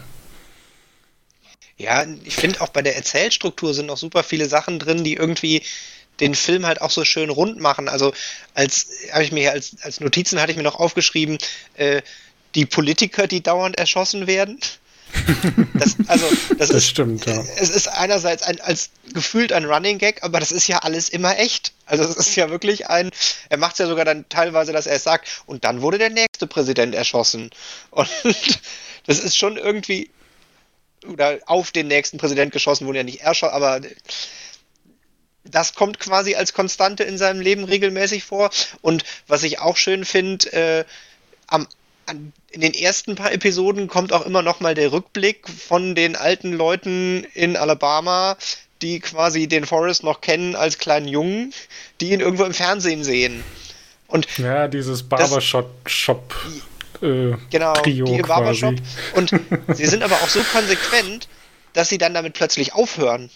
Speaker 3: Ja, ich finde auch bei der Erzählstruktur sind noch super viele Sachen drin, die irgendwie den Film halt auch so schön rund machen. Also als habe ich mir als, als Notizen hatte ich mir noch aufgeschrieben, äh, die Politiker, die dauernd erschossen werden.
Speaker 2: Das, also, das, das ist, stimmt, ja.
Speaker 3: Es ist einerseits ein, als gefühlt ein Running Gag, aber das ist ja alles immer echt. Also es ist ja wirklich ein, er macht es ja sogar dann teilweise, dass er sagt, und dann wurde der nächste Präsident erschossen. Und das ist schon irgendwie, oder auf den nächsten Präsident geschossen, wurde ja nicht erschossen, aber das kommt quasi als Konstante in seinem Leben regelmäßig vor. Und was ich auch schön finde, äh, am in den ersten paar Episoden kommt auch immer noch mal der Rückblick von den alten Leuten in Alabama, die quasi den Forrest noch kennen als kleinen Jungen, die ihn irgendwo im Fernsehen sehen.
Speaker 2: Und ja, dieses Barbershop-Shop. äh, genau, Trio die quasi.
Speaker 3: Und sie sind aber auch so konsequent, dass sie dann damit plötzlich aufhören.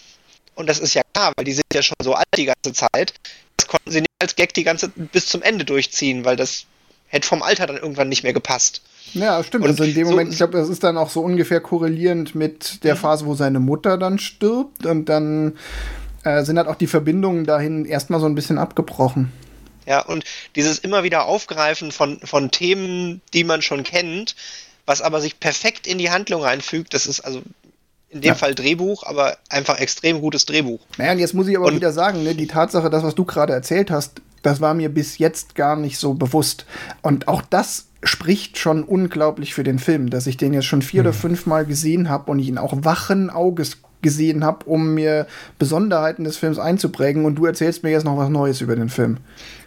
Speaker 3: Und das ist ja klar, weil die sind ja schon so alt die ganze Zeit. Das konnten sie nicht als Gag die ganze bis zum Ende durchziehen, weil das hätte vom Alter dann irgendwann nicht mehr gepasst.
Speaker 1: Ja, stimmt. Und also in dem so Moment, ich glaube, das ist dann auch so ungefähr korrelierend mit der mhm. Phase, wo seine Mutter dann stirbt und dann äh, sind halt auch die Verbindungen dahin erstmal so ein bisschen abgebrochen.
Speaker 3: Ja, und dieses immer wieder Aufgreifen von, von Themen, die man schon kennt, was aber sich perfekt in die Handlung reinfügt, das ist also in dem ja. Fall Drehbuch, aber einfach extrem gutes Drehbuch.
Speaker 1: Naja, und jetzt muss ich aber und wieder sagen, ne, die Tatsache, das, was du gerade erzählt hast, das war mir bis jetzt gar nicht so bewusst. Und auch das spricht schon unglaublich für den Film, dass ich den jetzt schon vier mhm. oder fünf Mal gesehen habe und ich ihn auch wachen Auges gesehen habe, um mir Besonderheiten des Films einzuprägen. Und du erzählst mir jetzt noch was Neues über den Film.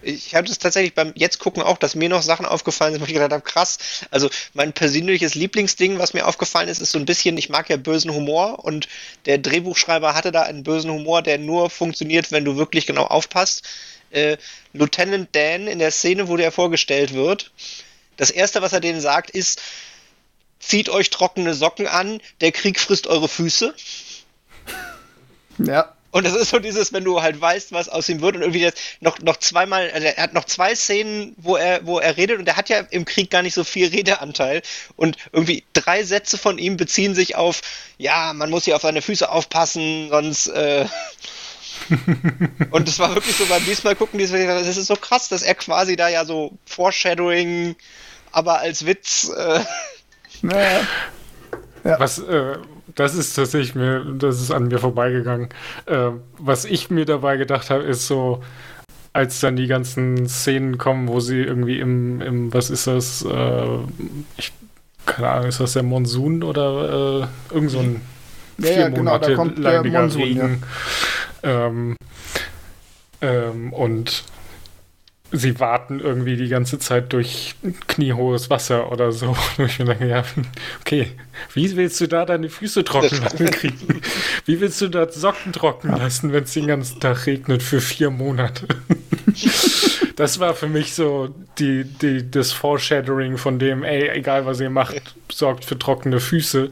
Speaker 3: Ich hatte es tatsächlich beim jetzt gucken auch, dass mir noch Sachen aufgefallen sind, wo ich gedacht habe, krass. Also mein persönliches Lieblingsding, was mir aufgefallen ist, ist so ein bisschen, ich mag ja bösen Humor und der Drehbuchschreiber hatte da einen bösen Humor, der nur funktioniert, wenn du wirklich genau aufpasst. Äh, Lieutenant Dan in der Szene, wo der vorgestellt wird, das erste, was er denen sagt, ist, zieht euch trockene Socken an, der Krieg frisst eure Füße.
Speaker 1: Ja.
Speaker 3: Und das ist so dieses, wenn du halt weißt, was aus ihm wird und irgendwie jetzt noch, noch zweimal, also er hat noch zwei Szenen, wo er, wo er redet und er hat ja im Krieg gar nicht so viel Redeanteil und irgendwie drei Sätze von ihm beziehen sich auf, ja, man muss hier auf seine Füße aufpassen, sonst, äh, und das war wirklich so beim diesmal gucken, das ist so krass, dass er quasi da ja so Foreshadowing, aber als Witz, äh,
Speaker 2: naja. Ja. Was, äh, das ist tatsächlich mir, das ist an mir vorbeigegangen. Äh, was ich mir dabei gedacht habe, ist so, als dann die ganzen Szenen kommen, wo sie irgendwie im, im was ist das, äh, ich, keine Ahnung, ist das der Monsun oder äh, irgend so ein
Speaker 1: ja, vier ja, genau, Monate langiger Monsun, Regen.
Speaker 2: Ja. Ähm, ähm, und sie warten irgendwie die ganze Zeit durch kniehohes Wasser oder so. Und ich mir denke, ja, okay, wie willst du da deine Füße trocken lassen kriegen? Wie willst du da Socken trocken lassen, wenn es den ganzen Tag regnet für vier Monate? das war für mich so die, die, das Foreshadowing von dem, ey, egal was ihr macht, sorgt für trockene Füße.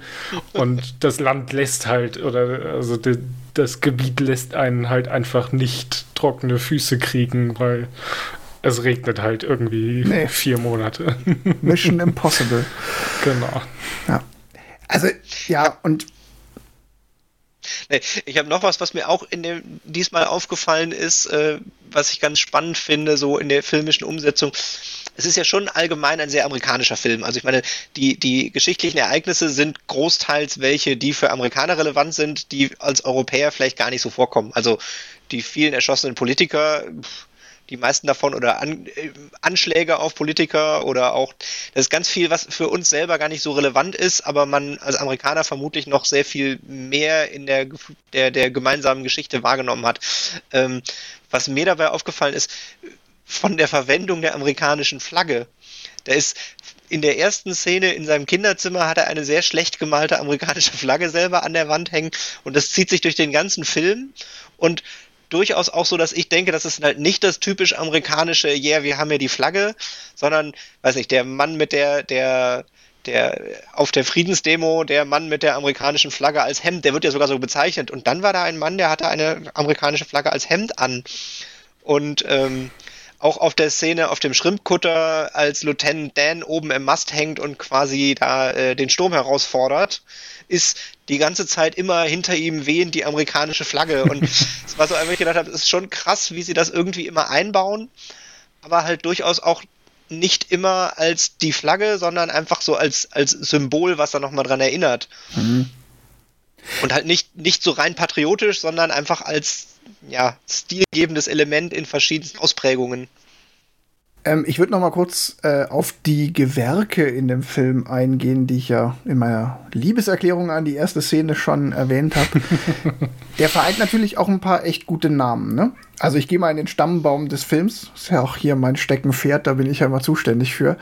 Speaker 2: Und das Land lässt halt, oder also die, das Gebiet lässt einen halt einfach nicht trockene Füße kriegen, weil es regnet halt irgendwie nee. vier Monate.
Speaker 1: Mission Impossible.
Speaker 2: Genau.
Speaker 1: Ja. Also, ja, und.
Speaker 3: Nee, ich habe noch was, was mir auch in dem diesmal aufgefallen ist, äh, was ich ganz spannend finde, so in der filmischen Umsetzung. Es ist ja schon allgemein ein sehr amerikanischer Film. Also ich meine, die, die geschichtlichen Ereignisse sind großteils welche, die für Amerikaner relevant sind, die als Europäer vielleicht gar nicht so vorkommen. Also die vielen erschossenen Politiker, pff, die meisten davon oder An äh, Anschläge auf Politiker oder auch, das ist ganz viel, was für uns selber gar nicht so relevant ist, aber man als Amerikaner vermutlich noch sehr viel mehr in der, der, der gemeinsamen Geschichte wahrgenommen hat. Ähm, was mir dabei aufgefallen ist, von der Verwendung der amerikanischen Flagge. Da ist in der ersten Szene in seinem Kinderzimmer hat er eine sehr schlecht gemalte amerikanische Flagge selber an der Wand hängen und das zieht sich durch den ganzen Film und durchaus auch so, dass ich denke, das ist halt nicht das typisch amerikanische, yeah, wir haben ja die Flagge, sondern, weiß nicht, der Mann mit der, der, der auf der Friedensdemo, der Mann mit der amerikanischen Flagge als Hemd, der wird ja sogar so bezeichnet. Und dann war da ein Mann, der hatte eine amerikanische Flagge als Hemd an. Und ähm, auch auf der Szene auf dem Schrimpkutter, als Lieutenant Dan oben im Mast hängt und quasi da äh, den Sturm herausfordert, ist die ganze Zeit immer hinter ihm wehend die amerikanische Flagge. Und es war so einfach, gedacht habe, ist schon krass, wie sie das irgendwie immer einbauen, aber halt durchaus auch nicht immer als die Flagge, sondern einfach so als, als Symbol, was da nochmal dran erinnert. Mhm. Und halt nicht, nicht so rein patriotisch, sondern einfach als ja, stilgebendes Element in verschiedenen Ausprägungen.
Speaker 1: Ähm, ich würde noch mal kurz äh, auf die Gewerke in dem Film eingehen, die ich ja in meiner Liebeserklärung an die erste Szene schon erwähnt habe. Der vereint natürlich auch ein paar echt gute Namen. Ne? Also ich gehe mal in den Stammbaum des Films. Ist ja auch hier mein Steckenpferd, da bin ich ja immer zuständig für.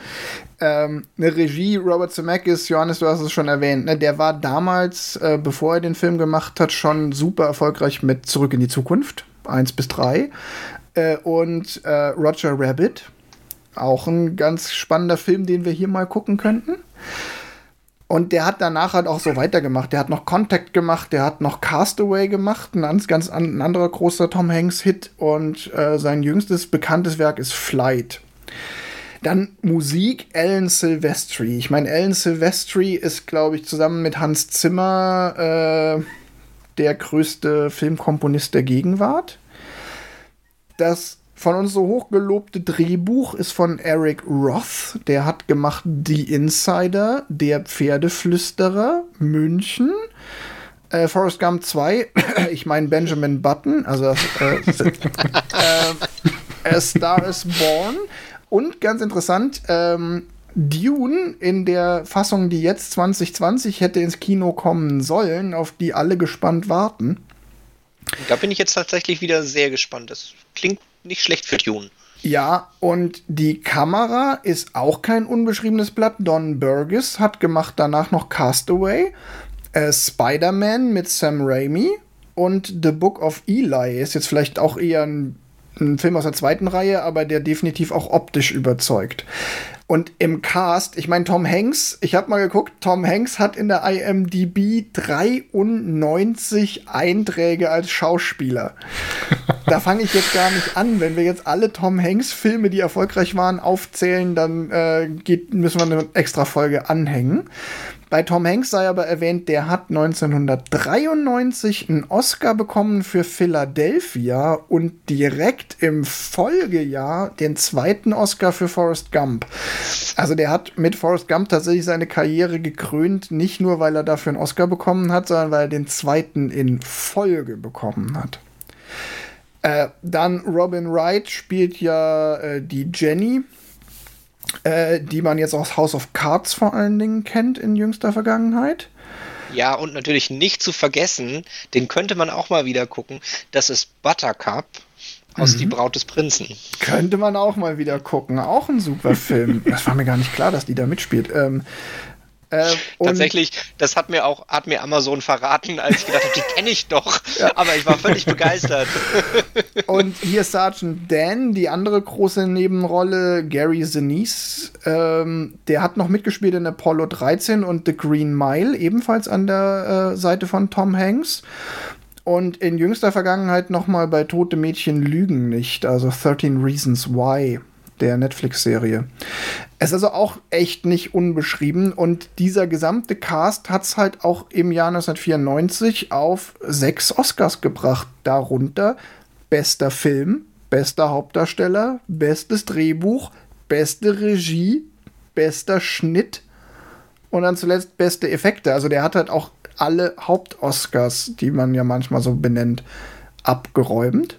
Speaker 1: Ähm, eine Regie, Robert Zemeckis, Johannes, du hast es schon erwähnt, ne? der war damals, äh, bevor er den Film gemacht hat, schon super erfolgreich mit Zurück in die Zukunft, 1 bis 3. Äh, und äh, Roger Rabbit, auch ein ganz spannender Film, den wir hier mal gucken könnten. Und der hat danach halt auch so weitergemacht. Der hat noch Contact gemacht, der hat noch Castaway gemacht, ein ganz, ganz ein anderer großer Tom Hanks-Hit. Und äh, sein jüngstes bekanntes Werk ist Flight. Dann Musik, Alan Silvestri. Ich meine, Alan Silvestri ist, glaube ich, zusammen mit Hans Zimmer äh, der größte Filmkomponist der Gegenwart. Das von uns so hochgelobte Drehbuch ist von Eric Roth. Der hat gemacht Die Insider, Der Pferdeflüsterer, München, äh, Forrest Gump 2, ich meine Benjamin Button, also äh, äh, A Star is Born. Und ganz interessant, ähm, Dune in der Fassung, die jetzt 2020 hätte ins Kino kommen sollen, auf die alle gespannt warten.
Speaker 3: Da bin ich jetzt tatsächlich wieder sehr gespannt. Das klingt nicht schlecht für Dune.
Speaker 1: Ja, und die Kamera ist auch kein unbeschriebenes Blatt. Don Burgess hat gemacht danach noch Castaway, äh, Spider-Man mit Sam Raimi und The Book of Eli ist jetzt vielleicht auch eher ein ein Film aus der zweiten Reihe, aber der definitiv auch optisch überzeugt. Und im Cast, ich meine, Tom Hanks, ich habe mal geguckt, Tom Hanks hat in der IMDb 93 Einträge als Schauspieler. da fange ich jetzt gar nicht an. Wenn wir jetzt alle Tom Hanks-Filme, die erfolgreich waren, aufzählen, dann äh, geht, müssen wir eine extra Folge anhängen. Bei Tom Hanks sei aber erwähnt, der hat 1993 einen Oscar bekommen für Philadelphia und direkt im Folgejahr den zweiten Oscar für Forrest Gump. Also der hat mit Forrest Gump tatsächlich seine Karriere gekrönt, nicht nur weil er dafür einen Oscar bekommen hat, sondern weil er den zweiten in Folge bekommen hat. Äh, dann Robin Wright spielt ja äh, die Jenny äh, die man jetzt aus House of Cards vor allen Dingen kennt in jüngster Vergangenheit.
Speaker 3: Ja, und natürlich nicht zu vergessen, den könnte man auch mal wieder gucken. Das ist Buttercup aus mhm. Die Braut des Prinzen.
Speaker 1: Könnte man auch mal wieder gucken. Auch ein super Film. das war mir gar nicht klar, dass die da mitspielt. Ähm,
Speaker 3: äh, Tatsächlich, das hat mir auch hat mir Amazon verraten, als ich gedacht habe, die kenne ich doch. Ja. Aber ich war völlig begeistert.
Speaker 1: Und hier Sergeant Dan, die andere große Nebenrolle, Gary Sinise, ähm, der hat noch mitgespielt in Apollo 13 und The Green Mile, ebenfalls an der äh, Seite von Tom Hanks. Und in jüngster Vergangenheit noch mal bei Tote Mädchen lügen nicht, also 13 Reasons Why der Netflix-Serie. Es ist also auch echt nicht unbeschrieben und dieser gesamte Cast hat es halt auch im Jahr 1994 auf sechs Oscars gebracht. Darunter bester Film, bester Hauptdarsteller, bestes Drehbuch, beste Regie, bester Schnitt und dann zuletzt beste Effekte. Also der hat halt auch alle Hauptoscars, die man ja manchmal so benennt, abgeräumt.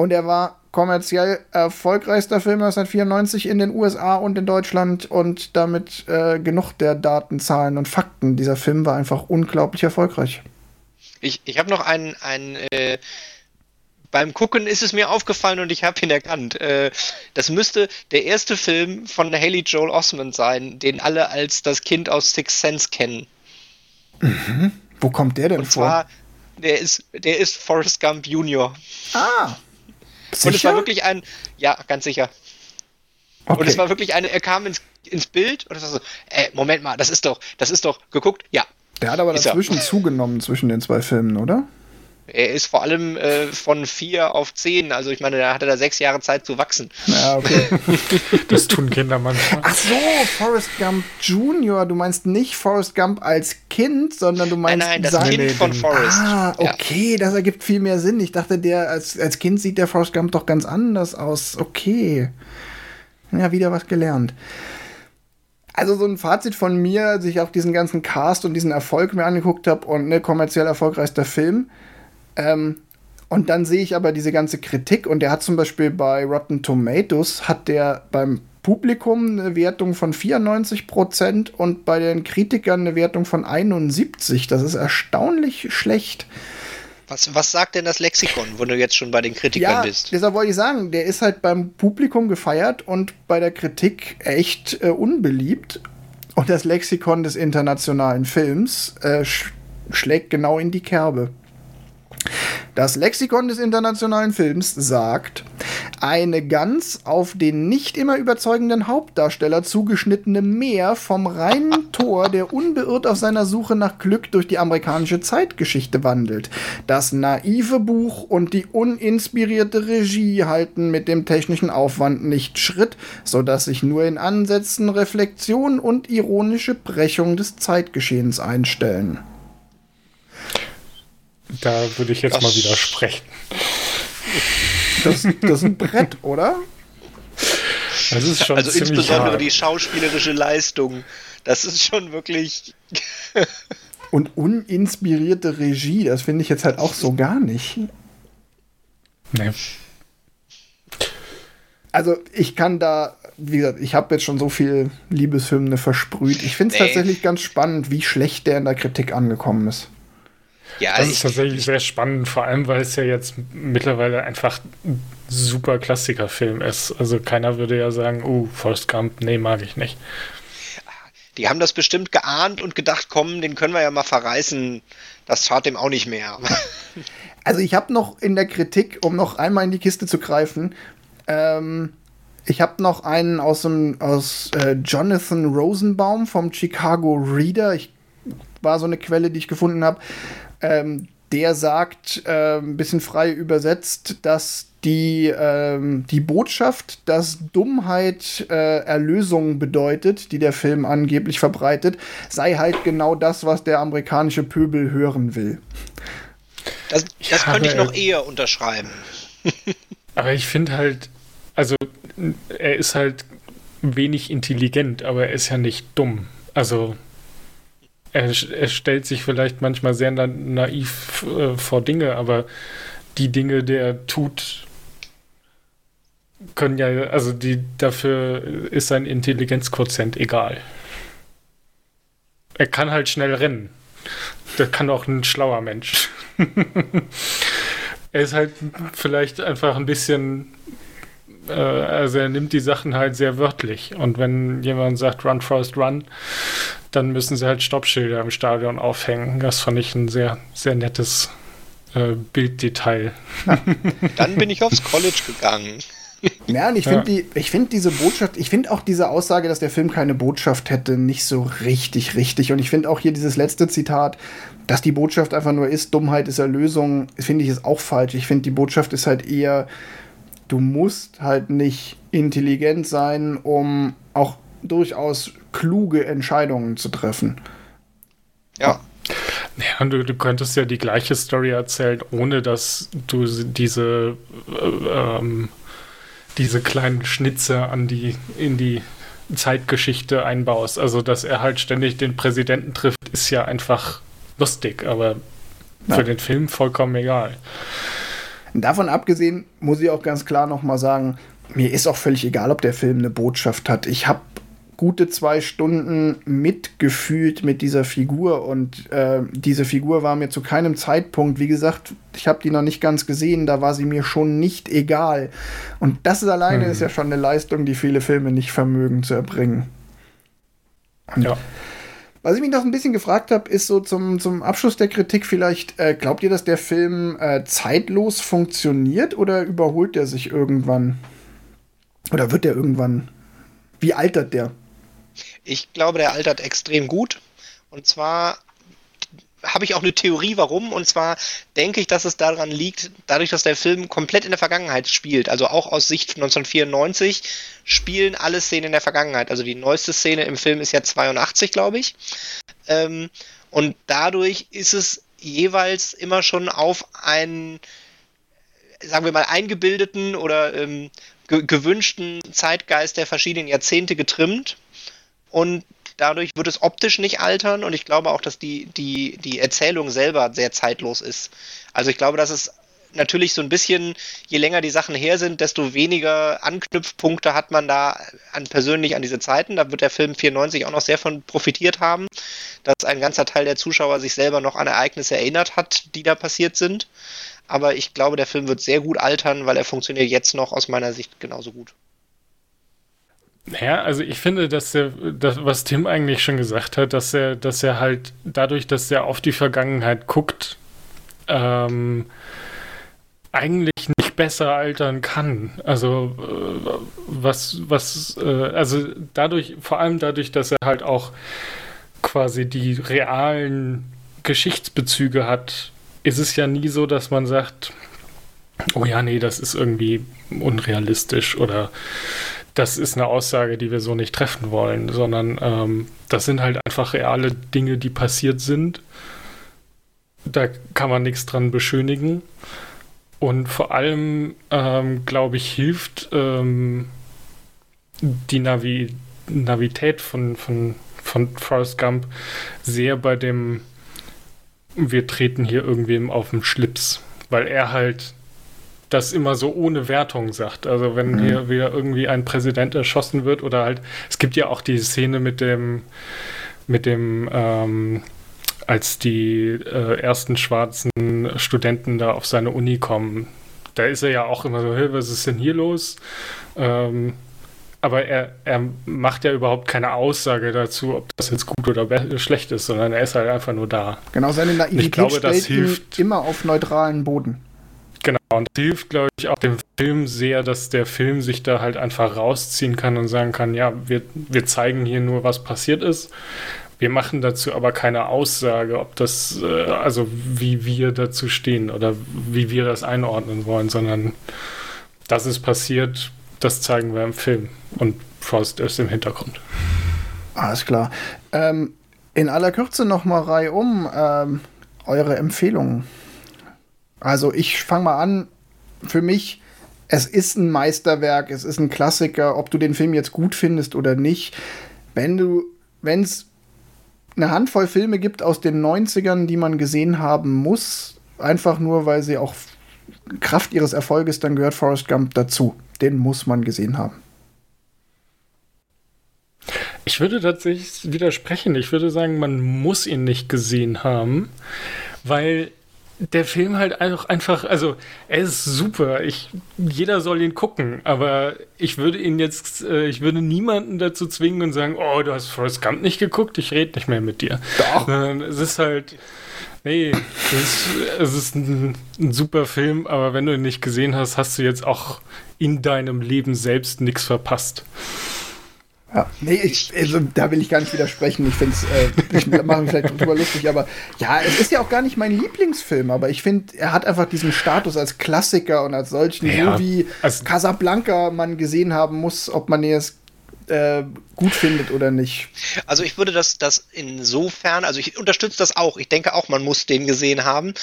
Speaker 1: Und er war kommerziell erfolgreichster Film 1994 in den USA und in Deutschland und damit äh, genug der Datenzahlen und Fakten. Dieser Film war einfach unglaublich erfolgreich.
Speaker 3: Ich, ich habe noch einen, einen äh, beim Gucken ist es mir aufgefallen und ich habe ihn erkannt. Äh, das müsste der erste Film von Haley Joel Osment sein, den alle als das Kind aus Six Sense kennen.
Speaker 1: Mhm. Wo kommt der denn
Speaker 3: und vor? Zwar, der ist, der ist Forrest Gump Junior.
Speaker 1: Ah,
Speaker 3: Sicher? Und es war wirklich ein, ja, ganz sicher. Okay. Und es war wirklich eine, er kam ins, ins Bild und es war so, ey, äh, Moment mal, das ist doch, das ist doch, geguckt, ja.
Speaker 1: Der hat aber dazwischen er. zugenommen zwischen den zwei Filmen, oder?
Speaker 3: Er ist vor allem äh, von vier auf zehn, also ich meine, da hatte er sechs Jahre Zeit zu wachsen.
Speaker 1: Ja, okay.
Speaker 2: das tun Kinder manchmal.
Speaker 1: Ach so, Forrest Gump Junior. Du meinst nicht Forrest Gump als Kind, sondern du meinst.
Speaker 3: Nein, nein, das Kind von Forrest.
Speaker 1: Ah, okay, ja. das ergibt viel mehr Sinn. Ich dachte, der als, als Kind sieht der Forrest Gump doch ganz anders aus. Okay. Ja, wieder was gelernt. Also so ein Fazit von mir, als ich auch diesen ganzen Cast und diesen Erfolg mir angeguckt habe und ne, kommerziell erfolgreichster Film ähm, und dann sehe ich aber diese ganze Kritik und der hat zum Beispiel bei Rotten Tomatoes hat der beim Publikum eine Wertung von 94 Prozent und bei den Kritikern eine Wertung von 71. Das ist erstaunlich schlecht.
Speaker 3: Was, was sagt denn das Lexikon, wo du jetzt schon bei den Kritikern ja, bist?
Speaker 1: Deshalb wollte ich sagen, der ist halt beim Publikum gefeiert und bei der Kritik echt äh, unbeliebt. Und das Lexikon des internationalen Films äh, sch schlägt genau in die Kerbe. Das Lexikon des internationalen Films sagt, eine ganz auf den nicht immer überzeugenden Hauptdarsteller zugeschnittene Meer vom reinen Tor, der unbeirrt auf seiner Suche nach Glück durch die amerikanische Zeitgeschichte wandelt. Das naive Buch und die uninspirierte Regie halten mit dem technischen Aufwand nicht Schritt, sodass sich nur in Ansätzen Reflexion und ironische Brechung des Zeitgeschehens einstellen.
Speaker 2: Da würde ich jetzt das mal widersprechen.
Speaker 1: Das, das ist ein Brett, oder?
Speaker 3: Das ist schon also insbesondere hart. die schauspielerische Leistung. Das ist schon wirklich.
Speaker 1: Und uninspirierte Regie, das finde ich jetzt halt auch so gar nicht. Nee. Also ich kann da, wie gesagt, ich habe jetzt schon so viel Liebeshymne versprüht. Ich finde es nee. tatsächlich ganz spannend, wie schlecht der in der Kritik angekommen ist.
Speaker 2: Ja, das ist tatsächlich sehr spannend, vor allem weil es ja jetzt mittlerweile einfach ein super Klassikerfilm ist. Also keiner würde ja sagen, oh, Forrest Gump, nee, mag ich nicht.
Speaker 3: Die haben das bestimmt geahnt und gedacht, komm, den können wir ja mal verreißen. Das tat dem auch nicht mehr.
Speaker 1: Also ich habe noch in der Kritik, um noch einmal in die Kiste zu greifen, ähm, ich habe noch einen aus, dem, aus äh, Jonathan Rosenbaum vom Chicago Reader. Ich war so eine Quelle, die ich gefunden habe. Ähm, der sagt, äh, ein bisschen frei übersetzt, dass die, ähm, die Botschaft, dass Dummheit äh, Erlösung bedeutet, die der Film angeblich verbreitet, sei halt genau das, was der amerikanische Pöbel hören will.
Speaker 3: Das, das ja, könnte ich noch eher unterschreiben.
Speaker 2: aber ich finde halt, also er ist halt wenig intelligent, aber er ist ja nicht dumm. Also er, er stellt sich vielleicht manchmal sehr na naiv äh, vor Dinge, aber die Dinge, die er tut, können ja, also die dafür ist sein Intelligenzquotient egal. Er kann halt schnell rennen. Der kann auch ein schlauer Mensch. er ist halt vielleicht einfach ein bisschen äh, also er nimmt die Sachen halt sehr wörtlich. Und wenn jemand sagt Run Forest Run, dann müssen sie halt Stoppschilder im Stadion aufhängen. Das fand ich ein sehr, sehr nettes äh, Bilddetail.
Speaker 3: dann bin ich aufs College gegangen.
Speaker 1: Ja, und ich finde ja. die, find diese Botschaft, ich finde auch diese Aussage, dass der Film keine Botschaft hätte, nicht so richtig, richtig. Und ich finde auch hier dieses letzte Zitat, dass die Botschaft einfach nur ist, Dummheit ist Erlösung, finde ich ist auch falsch. Ich finde, die Botschaft ist halt eher, du musst halt nicht intelligent sein, um auch durchaus kluge Entscheidungen zu treffen.
Speaker 2: Ja. Ja, du, du könntest ja die gleiche Story erzählen, ohne dass du diese, äh, ähm, diese kleinen Schnitze an die, in die Zeitgeschichte einbaust. Also, dass er halt ständig den Präsidenten trifft, ist ja einfach lustig, aber ja. für den Film vollkommen egal.
Speaker 1: Davon abgesehen muss ich auch ganz klar nochmal sagen, mir ist auch völlig egal, ob der Film eine Botschaft hat. Ich habe gute zwei Stunden mitgefühlt mit dieser Figur und äh, diese Figur war mir zu keinem Zeitpunkt, wie gesagt, ich habe die noch nicht ganz gesehen, da war sie mir schon nicht egal. Und das ist alleine hm. ist ja schon eine Leistung, die viele Filme nicht vermögen zu erbringen. Und ja. Was ich mich noch ein bisschen gefragt habe, ist so zum, zum Abschluss der Kritik vielleicht, äh, glaubt ihr, dass der Film äh, zeitlos funktioniert oder überholt er sich irgendwann? Oder wird der irgendwann? Wie altert der?
Speaker 3: Ich glaube, der altert extrem gut. Und zwar habe ich auch eine Theorie, warum. Und zwar denke ich, dass es daran liegt, dadurch, dass der Film komplett in der Vergangenheit spielt. Also auch aus Sicht 1994 spielen alle Szenen in der Vergangenheit. Also die neueste Szene im Film ist ja 82, glaube ich. Ähm, und dadurch ist es jeweils immer schon auf einen, sagen wir mal, eingebildeten oder ähm, ge gewünschten Zeitgeist der verschiedenen Jahrzehnte getrimmt. Und Dadurch wird es optisch nicht altern und ich glaube auch, dass die, die, die Erzählung selber sehr zeitlos ist. Also ich glaube, dass es natürlich so ein bisschen, je länger die Sachen her sind, desto weniger Anknüpfpunkte hat man da an, persönlich an diese Zeiten. Da wird der Film 94 auch noch sehr von profitiert haben, dass ein ganzer Teil der Zuschauer sich selber noch an Ereignisse erinnert hat, die da passiert sind. Aber ich glaube, der Film wird sehr gut altern, weil er funktioniert jetzt noch aus meiner Sicht genauso gut.
Speaker 2: Ja, also ich finde, dass er, das, was Tim eigentlich schon gesagt hat, dass er, dass er halt dadurch, dass er auf die Vergangenheit guckt, ähm, eigentlich nicht besser altern kann. Also äh, was, was, äh, also dadurch, vor allem dadurch, dass er halt auch quasi die realen Geschichtsbezüge hat, ist es ja nie so, dass man sagt, oh ja, nee, das ist irgendwie unrealistisch oder das ist eine Aussage, die wir so nicht treffen wollen, sondern ähm, das sind halt einfach reale Dinge, die passiert sind. Da kann man nichts dran beschönigen. Und vor allem, ähm, glaube ich, hilft ähm, die Navi Navität von, von, von Forrest Gump sehr bei dem, wir treten hier irgendwem auf den Schlips, weil er halt das immer so ohne Wertung sagt. Also wenn mhm. hier wieder irgendwie ein Präsident erschossen wird oder halt, es gibt ja auch die Szene mit dem, mit dem, ähm, als die äh, ersten schwarzen Studenten da auf seine Uni kommen, da ist er ja auch immer so, hey, was ist denn hier los? Ähm, aber er, er macht ja überhaupt keine Aussage dazu, ob das jetzt gut oder schlecht ist, sondern er ist halt einfach nur da.
Speaker 1: Genau, seine Naivität ich glaube, das hilft immer auf neutralen Boden.
Speaker 2: Und das hilft, glaube ich, auch dem Film sehr, dass der Film sich da halt einfach rausziehen kann und sagen kann, ja, wir, wir zeigen hier nur, was passiert ist. Wir machen dazu aber keine Aussage, ob das, äh, also wie wir dazu stehen oder wie wir das einordnen wollen, sondern das ist passiert, das zeigen wir im Film und Frost ist im Hintergrund.
Speaker 1: Alles klar. Ähm, in aller Kürze nochmal reihum ähm, eure Empfehlungen. Also ich fange mal an. Für mich, es ist ein Meisterwerk, es ist ein Klassiker, ob du den Film jetzt gut findest oder nicht. Wenn du, wenn es eine Handvoll Filme gibt aus den 90ern, die man gesehen haben muss, einfach nur, weil sie auch Kraft ihres Erfolges, dann gehört Forrest Gump dazu. Den muss man gesehen haben.
Speaker 2: Ich würde tatsächlich widersprechen. Ich würde sagen, man muss ihn nicht gesehen haben, weil der Film halt einfach, einfach, also er ist super. Ich, jeder soll ihn gucken, aber ich würde ihn jetzt, äh, ich würde niemanden dazu zwingen und sagen, oh, du hast Forrest Gump nicht geguckt, ich rede nicht mehr mit dir. Doch. Sondern es ist halt, nee, es ist, es ist ein, ein super Film, aber wenn du ihn nicht gesehen hast, hast du jetzt auch in deinem Leben selbst nichts verpasst.
Speaker 1: Ja, nee, ich, also, da will ich gar nicht widersprechen. Ich finde es, äh, ich mache mich vielleicht drüber lustig, aber ja, es ist ja auch gar nicht mein Lieblingsfilm, aber ich finde, er hat einfach diesen Status als Klassiker und als solchen, ja, so wie also, Casablanca man gesehen haben muss, ob man es äh, gut findet oder nicht.
Speaker 3: Also ich würde das, das insofern, also ich unterstütze das auch. Ich denke auch, man muss den gesehen haben.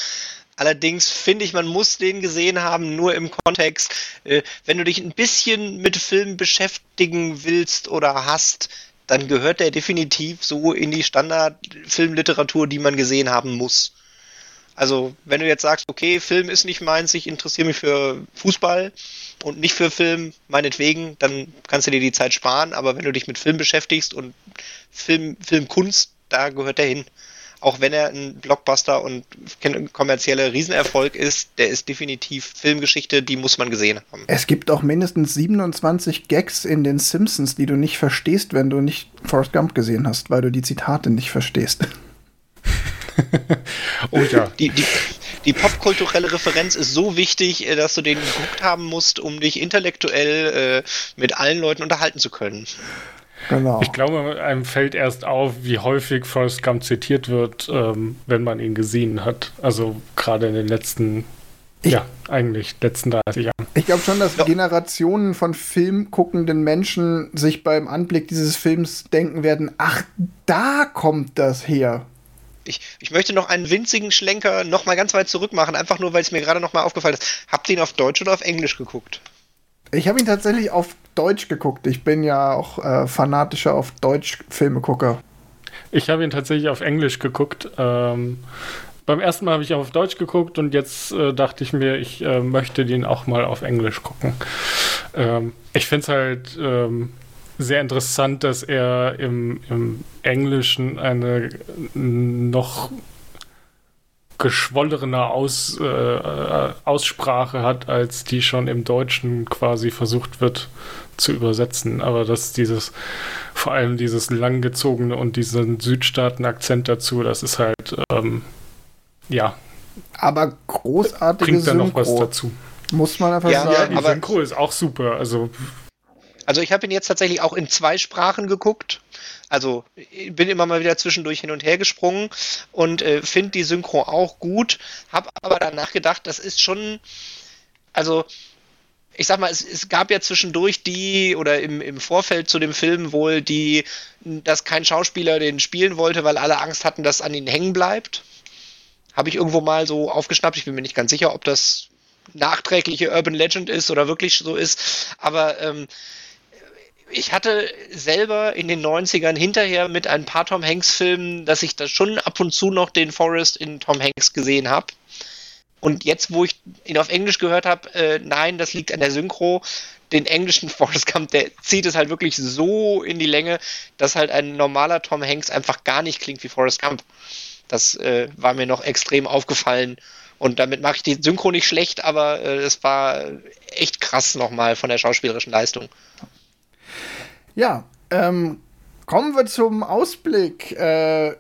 Speaker 3: Allerdings finde ich, man muss den gesehen haben, nur im Kontext, äh, wenn du dich ein bisschen mit Film beschäftigen willst oder hast, dann gehört der definitiv so in die Standardfilmliteratur, die man gesehen haben muss. Also, wenn du jetzt sagst, okay, Film ist nicht meins, ich interessiere mich für Fußball und nicht für Film, meinetwegen, dann kannst du dir die Zeit sparen, aber wenn du dich mit Film beschäftigst und Film, Filmkunst, da gehört der hin auch wenn er ein Blockbuster und kommerzieller Riesenerfolg ist, der ist definitiv Filmgeschichte, die muss man gesehen haben.
Speaker 1: Es gibt auch mindestens 27 Gags in den Simpsons, die du nicht verstehst, wenn du nicht Forrest Gump gesehen hast, weil du die Zitate nicht verstehst.
Speaker 3: oh ja. Die, die, die popkulturelle Referenz ist so wichtig, äh, dass du den geguckt haben musst, um dich intellektuell äh, mit allen Leuten unterhalten zu können.
Speaker 2: Genau. Ich glaube, einem fällt erst auf, wie häufig Forrest Gump zitiert wird, ähm, wenn man ihn gesehen hat. Also gerade in den letzten, ich, ja, eigentlich letzten 30 Jahren.
Speaker 1: Ich glaube schon, dass ja. Generationen von filmguckenden Menschen sich beim Anblick dieses Films denken werden, ach, da kommt das her.
Speaker 3: Ich, ich, möchte noch einen winzigen Schlenker noch mal ganz weit zurück machen, einfach nur, weil es mir gerade noch mal aufgefallen ist. Habt ihr ihn auf Deutsch oder auf Englisch geguckt?
Speaker 1: Ich habe ihn tatsächlich auf Deutsch geguckt. Ich bin ja auch äh, fanatischer auf Deutsch Filmegucker.
Speaker 2: Ich habe ihn tatsächlich auf Englisch geguckt. Ähm, beim ersten Mal habe ich auf Deutsch geguckt und jetzt äh, dachte ich mir, ich äh, möchte den auch mal auf Englisch gucken. Ähm, ich finde es halt ähm, sehr interessant, dass er im, im Englischen eine noch geschwollene Aus, äh, Aussprache hat, als die schon im Deutschen quasi versucht wird zu übersetzen. Aber dass dieses, vor allem dieses langgezogene und diesen Südstaaten-Akzent dazu, das ist halt, ähm, ja.
Speaker 1: Aber großartige
Speaker 2: Bringt da noch was dazu.
Speaker 1: Muss man einfach ja, sagen.
Speaker 2: Ja, die Synchro ist auch super. Also,
Speaker 3: also ich habe ihn jetzt tatsächlich auch in zwei Sprachen geguckt. Also bin immer mal wieder zwischendurch hin und her gesprungen und äh, finde die Synchro auch gut. Habe aber danach gedacht, das ist schon, also ich sag mal, es, es, gab ja zwischendurch die oder im, im Vorfeld zu dem Film wohl die, dass kein Schauspieler den spielen wollte, weil alle Angst hatten, dass an ihn hängen bleibt. Habe ich irgendwo mal so aufgeschnappt. Ich bin mir nicht ganz sicher, ob das nachträgliche Urban Legend ist oder wirklich so ist. Aber ähm, ich hatte selber in den 90ern hinterher mit ein paar Tom Hanks Filmen, dass ich da schon ab und zu noch den Forrest in Tom Hanks gesehen habe. Und jetzt, wo ich ihn auf Englisch gehört habe, äh, nein, das liegt an der Synchro. Den englischen Forrest Gump, der zieht es halt wirklich so in die Länge, dass halt ein normaler Tom Hanks einfach gar nicht klingt wie Forrest Gump. Das äh, war mir noch extrem aufgefallen. Und damit mache ich die Synchro nicht schlecht, aber äh, es war echt krass nochmal von der schauspielerischen Leistung.
Speaker 1: Ja, ähm, kommen wir zum Ausblick. Äh,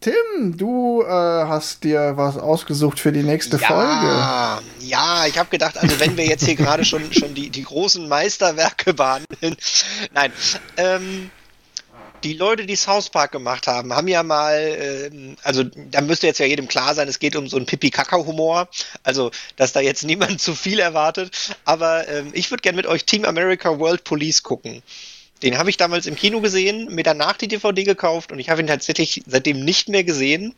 Speaker 1: Tim, du äh, hast dir was ausgesucht für die nächste
Speaker 3: ja,
Speaker 1: Folge.
Speaker 3: Ja, ich habe gedacht, also wenn wir jetzt hier gerade schon, schon die, die großen Meisterwerke behandeln. Nein, ähm, die Leute, die South Park gemacht haben, haben ja mal, äh, also da müsste jetzt ja jedem klar sein, es geht um so einen Pipi-Kaka-Humor, also dass da jetzt niemand zu viel erwartet. Aber ähm, ich würde gerne mit euch Team America World Police gucken. Den habe ich damals im Kino gesehen, mir danach die DVD gekauft und ich habe ihn tatsächlich seitdem nicht mehr gesehen.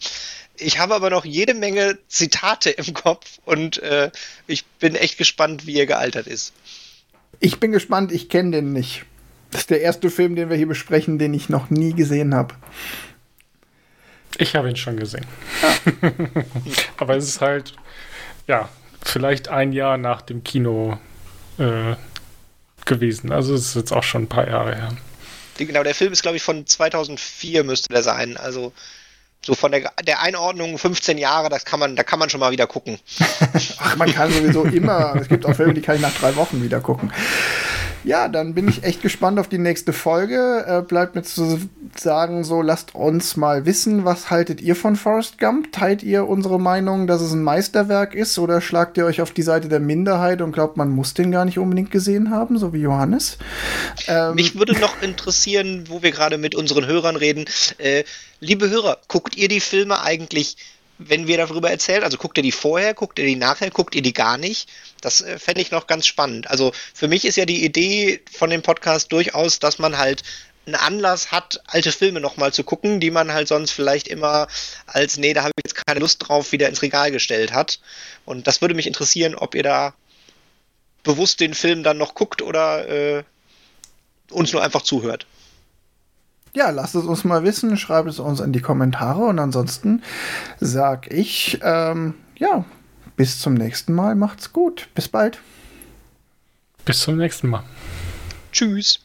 Speaker 3: Ich habe aber noch jede Menge Zitate im Kopf und äh, ich bin echt gespannt, wie er gealtert ist.
Speaker 1: Ich bin gespannt, ich kenne den nicht. Das ist der erste Film, den wir hier besprechen, den ich noch nie gesehen habe.
Speaker 2: Ich habe ihn schon gesehen. Ja. aber es ist halt, ja, vielleicht ein Jahr nach dem Kino. Äh, gewesen. Also es ist jetzt auch schon ein paar Jahre her.
Speaker 3: Genau, der Film ist, glaube ich, von 2004 müsste der sein. Also so von der, der Einordnung 15 Jahre, das kann man, da kann man schon mal wieder gucken.
Speaker 1: Ach, man kann sowieso immer. Es gibt auch Filme, die kann ich nach drei Wochen wieder gucken. Ja, dann bin ich echt gespannt auf die nächste Folge. Äh, bleibt mir zu sagen, so lasst uns mal wissen, was haltet ihr von Forrest Gump? Teilt ihr unsere Meinung, dass es ein Meisterwerk ist oder schlagt ihr euch auf die Seite der Minderheit und glaubt, man muss den gar nicht unbedingt gesehen haben, so wie Johannes?
Speaker 3: Ähm, Mich würde noch interessieren, wo wir gerade mit unseren Hörern reden. Äh, liebe Hörer, guckt ihr die Filme eigentlich wenn wir darüber erzählen? Also guckt ihr die vorher, guckt ihr die nachher, guckt ihr die gar nicht? Das äh, fände ich noch ganz spannend. Also für mich ist ja die Idee von dem Podcast durchaus, dass man halt einen Anlass hat, alte Filme nochmal zu gucken, die man halt sonst vielleicht immer als, nee, da habe ich jetzt keine Lust drauf, wieder ins Regal gestellt hat. Und das würde mich interessieren, ob ihr da bewusst den Film dann noch guckt oder äh, uns nur einfach zuhört.
Speaker 1: Ja, lasst es uns mal wissen, schreibt es uns in die Kommentare und ansonsten sag ich, ähm, ja, bis zum nächsten Mal, macht's gut, bis bald.
Speaker 2: Bis zum nächsten Mal.
Speaker 3: Tschüss.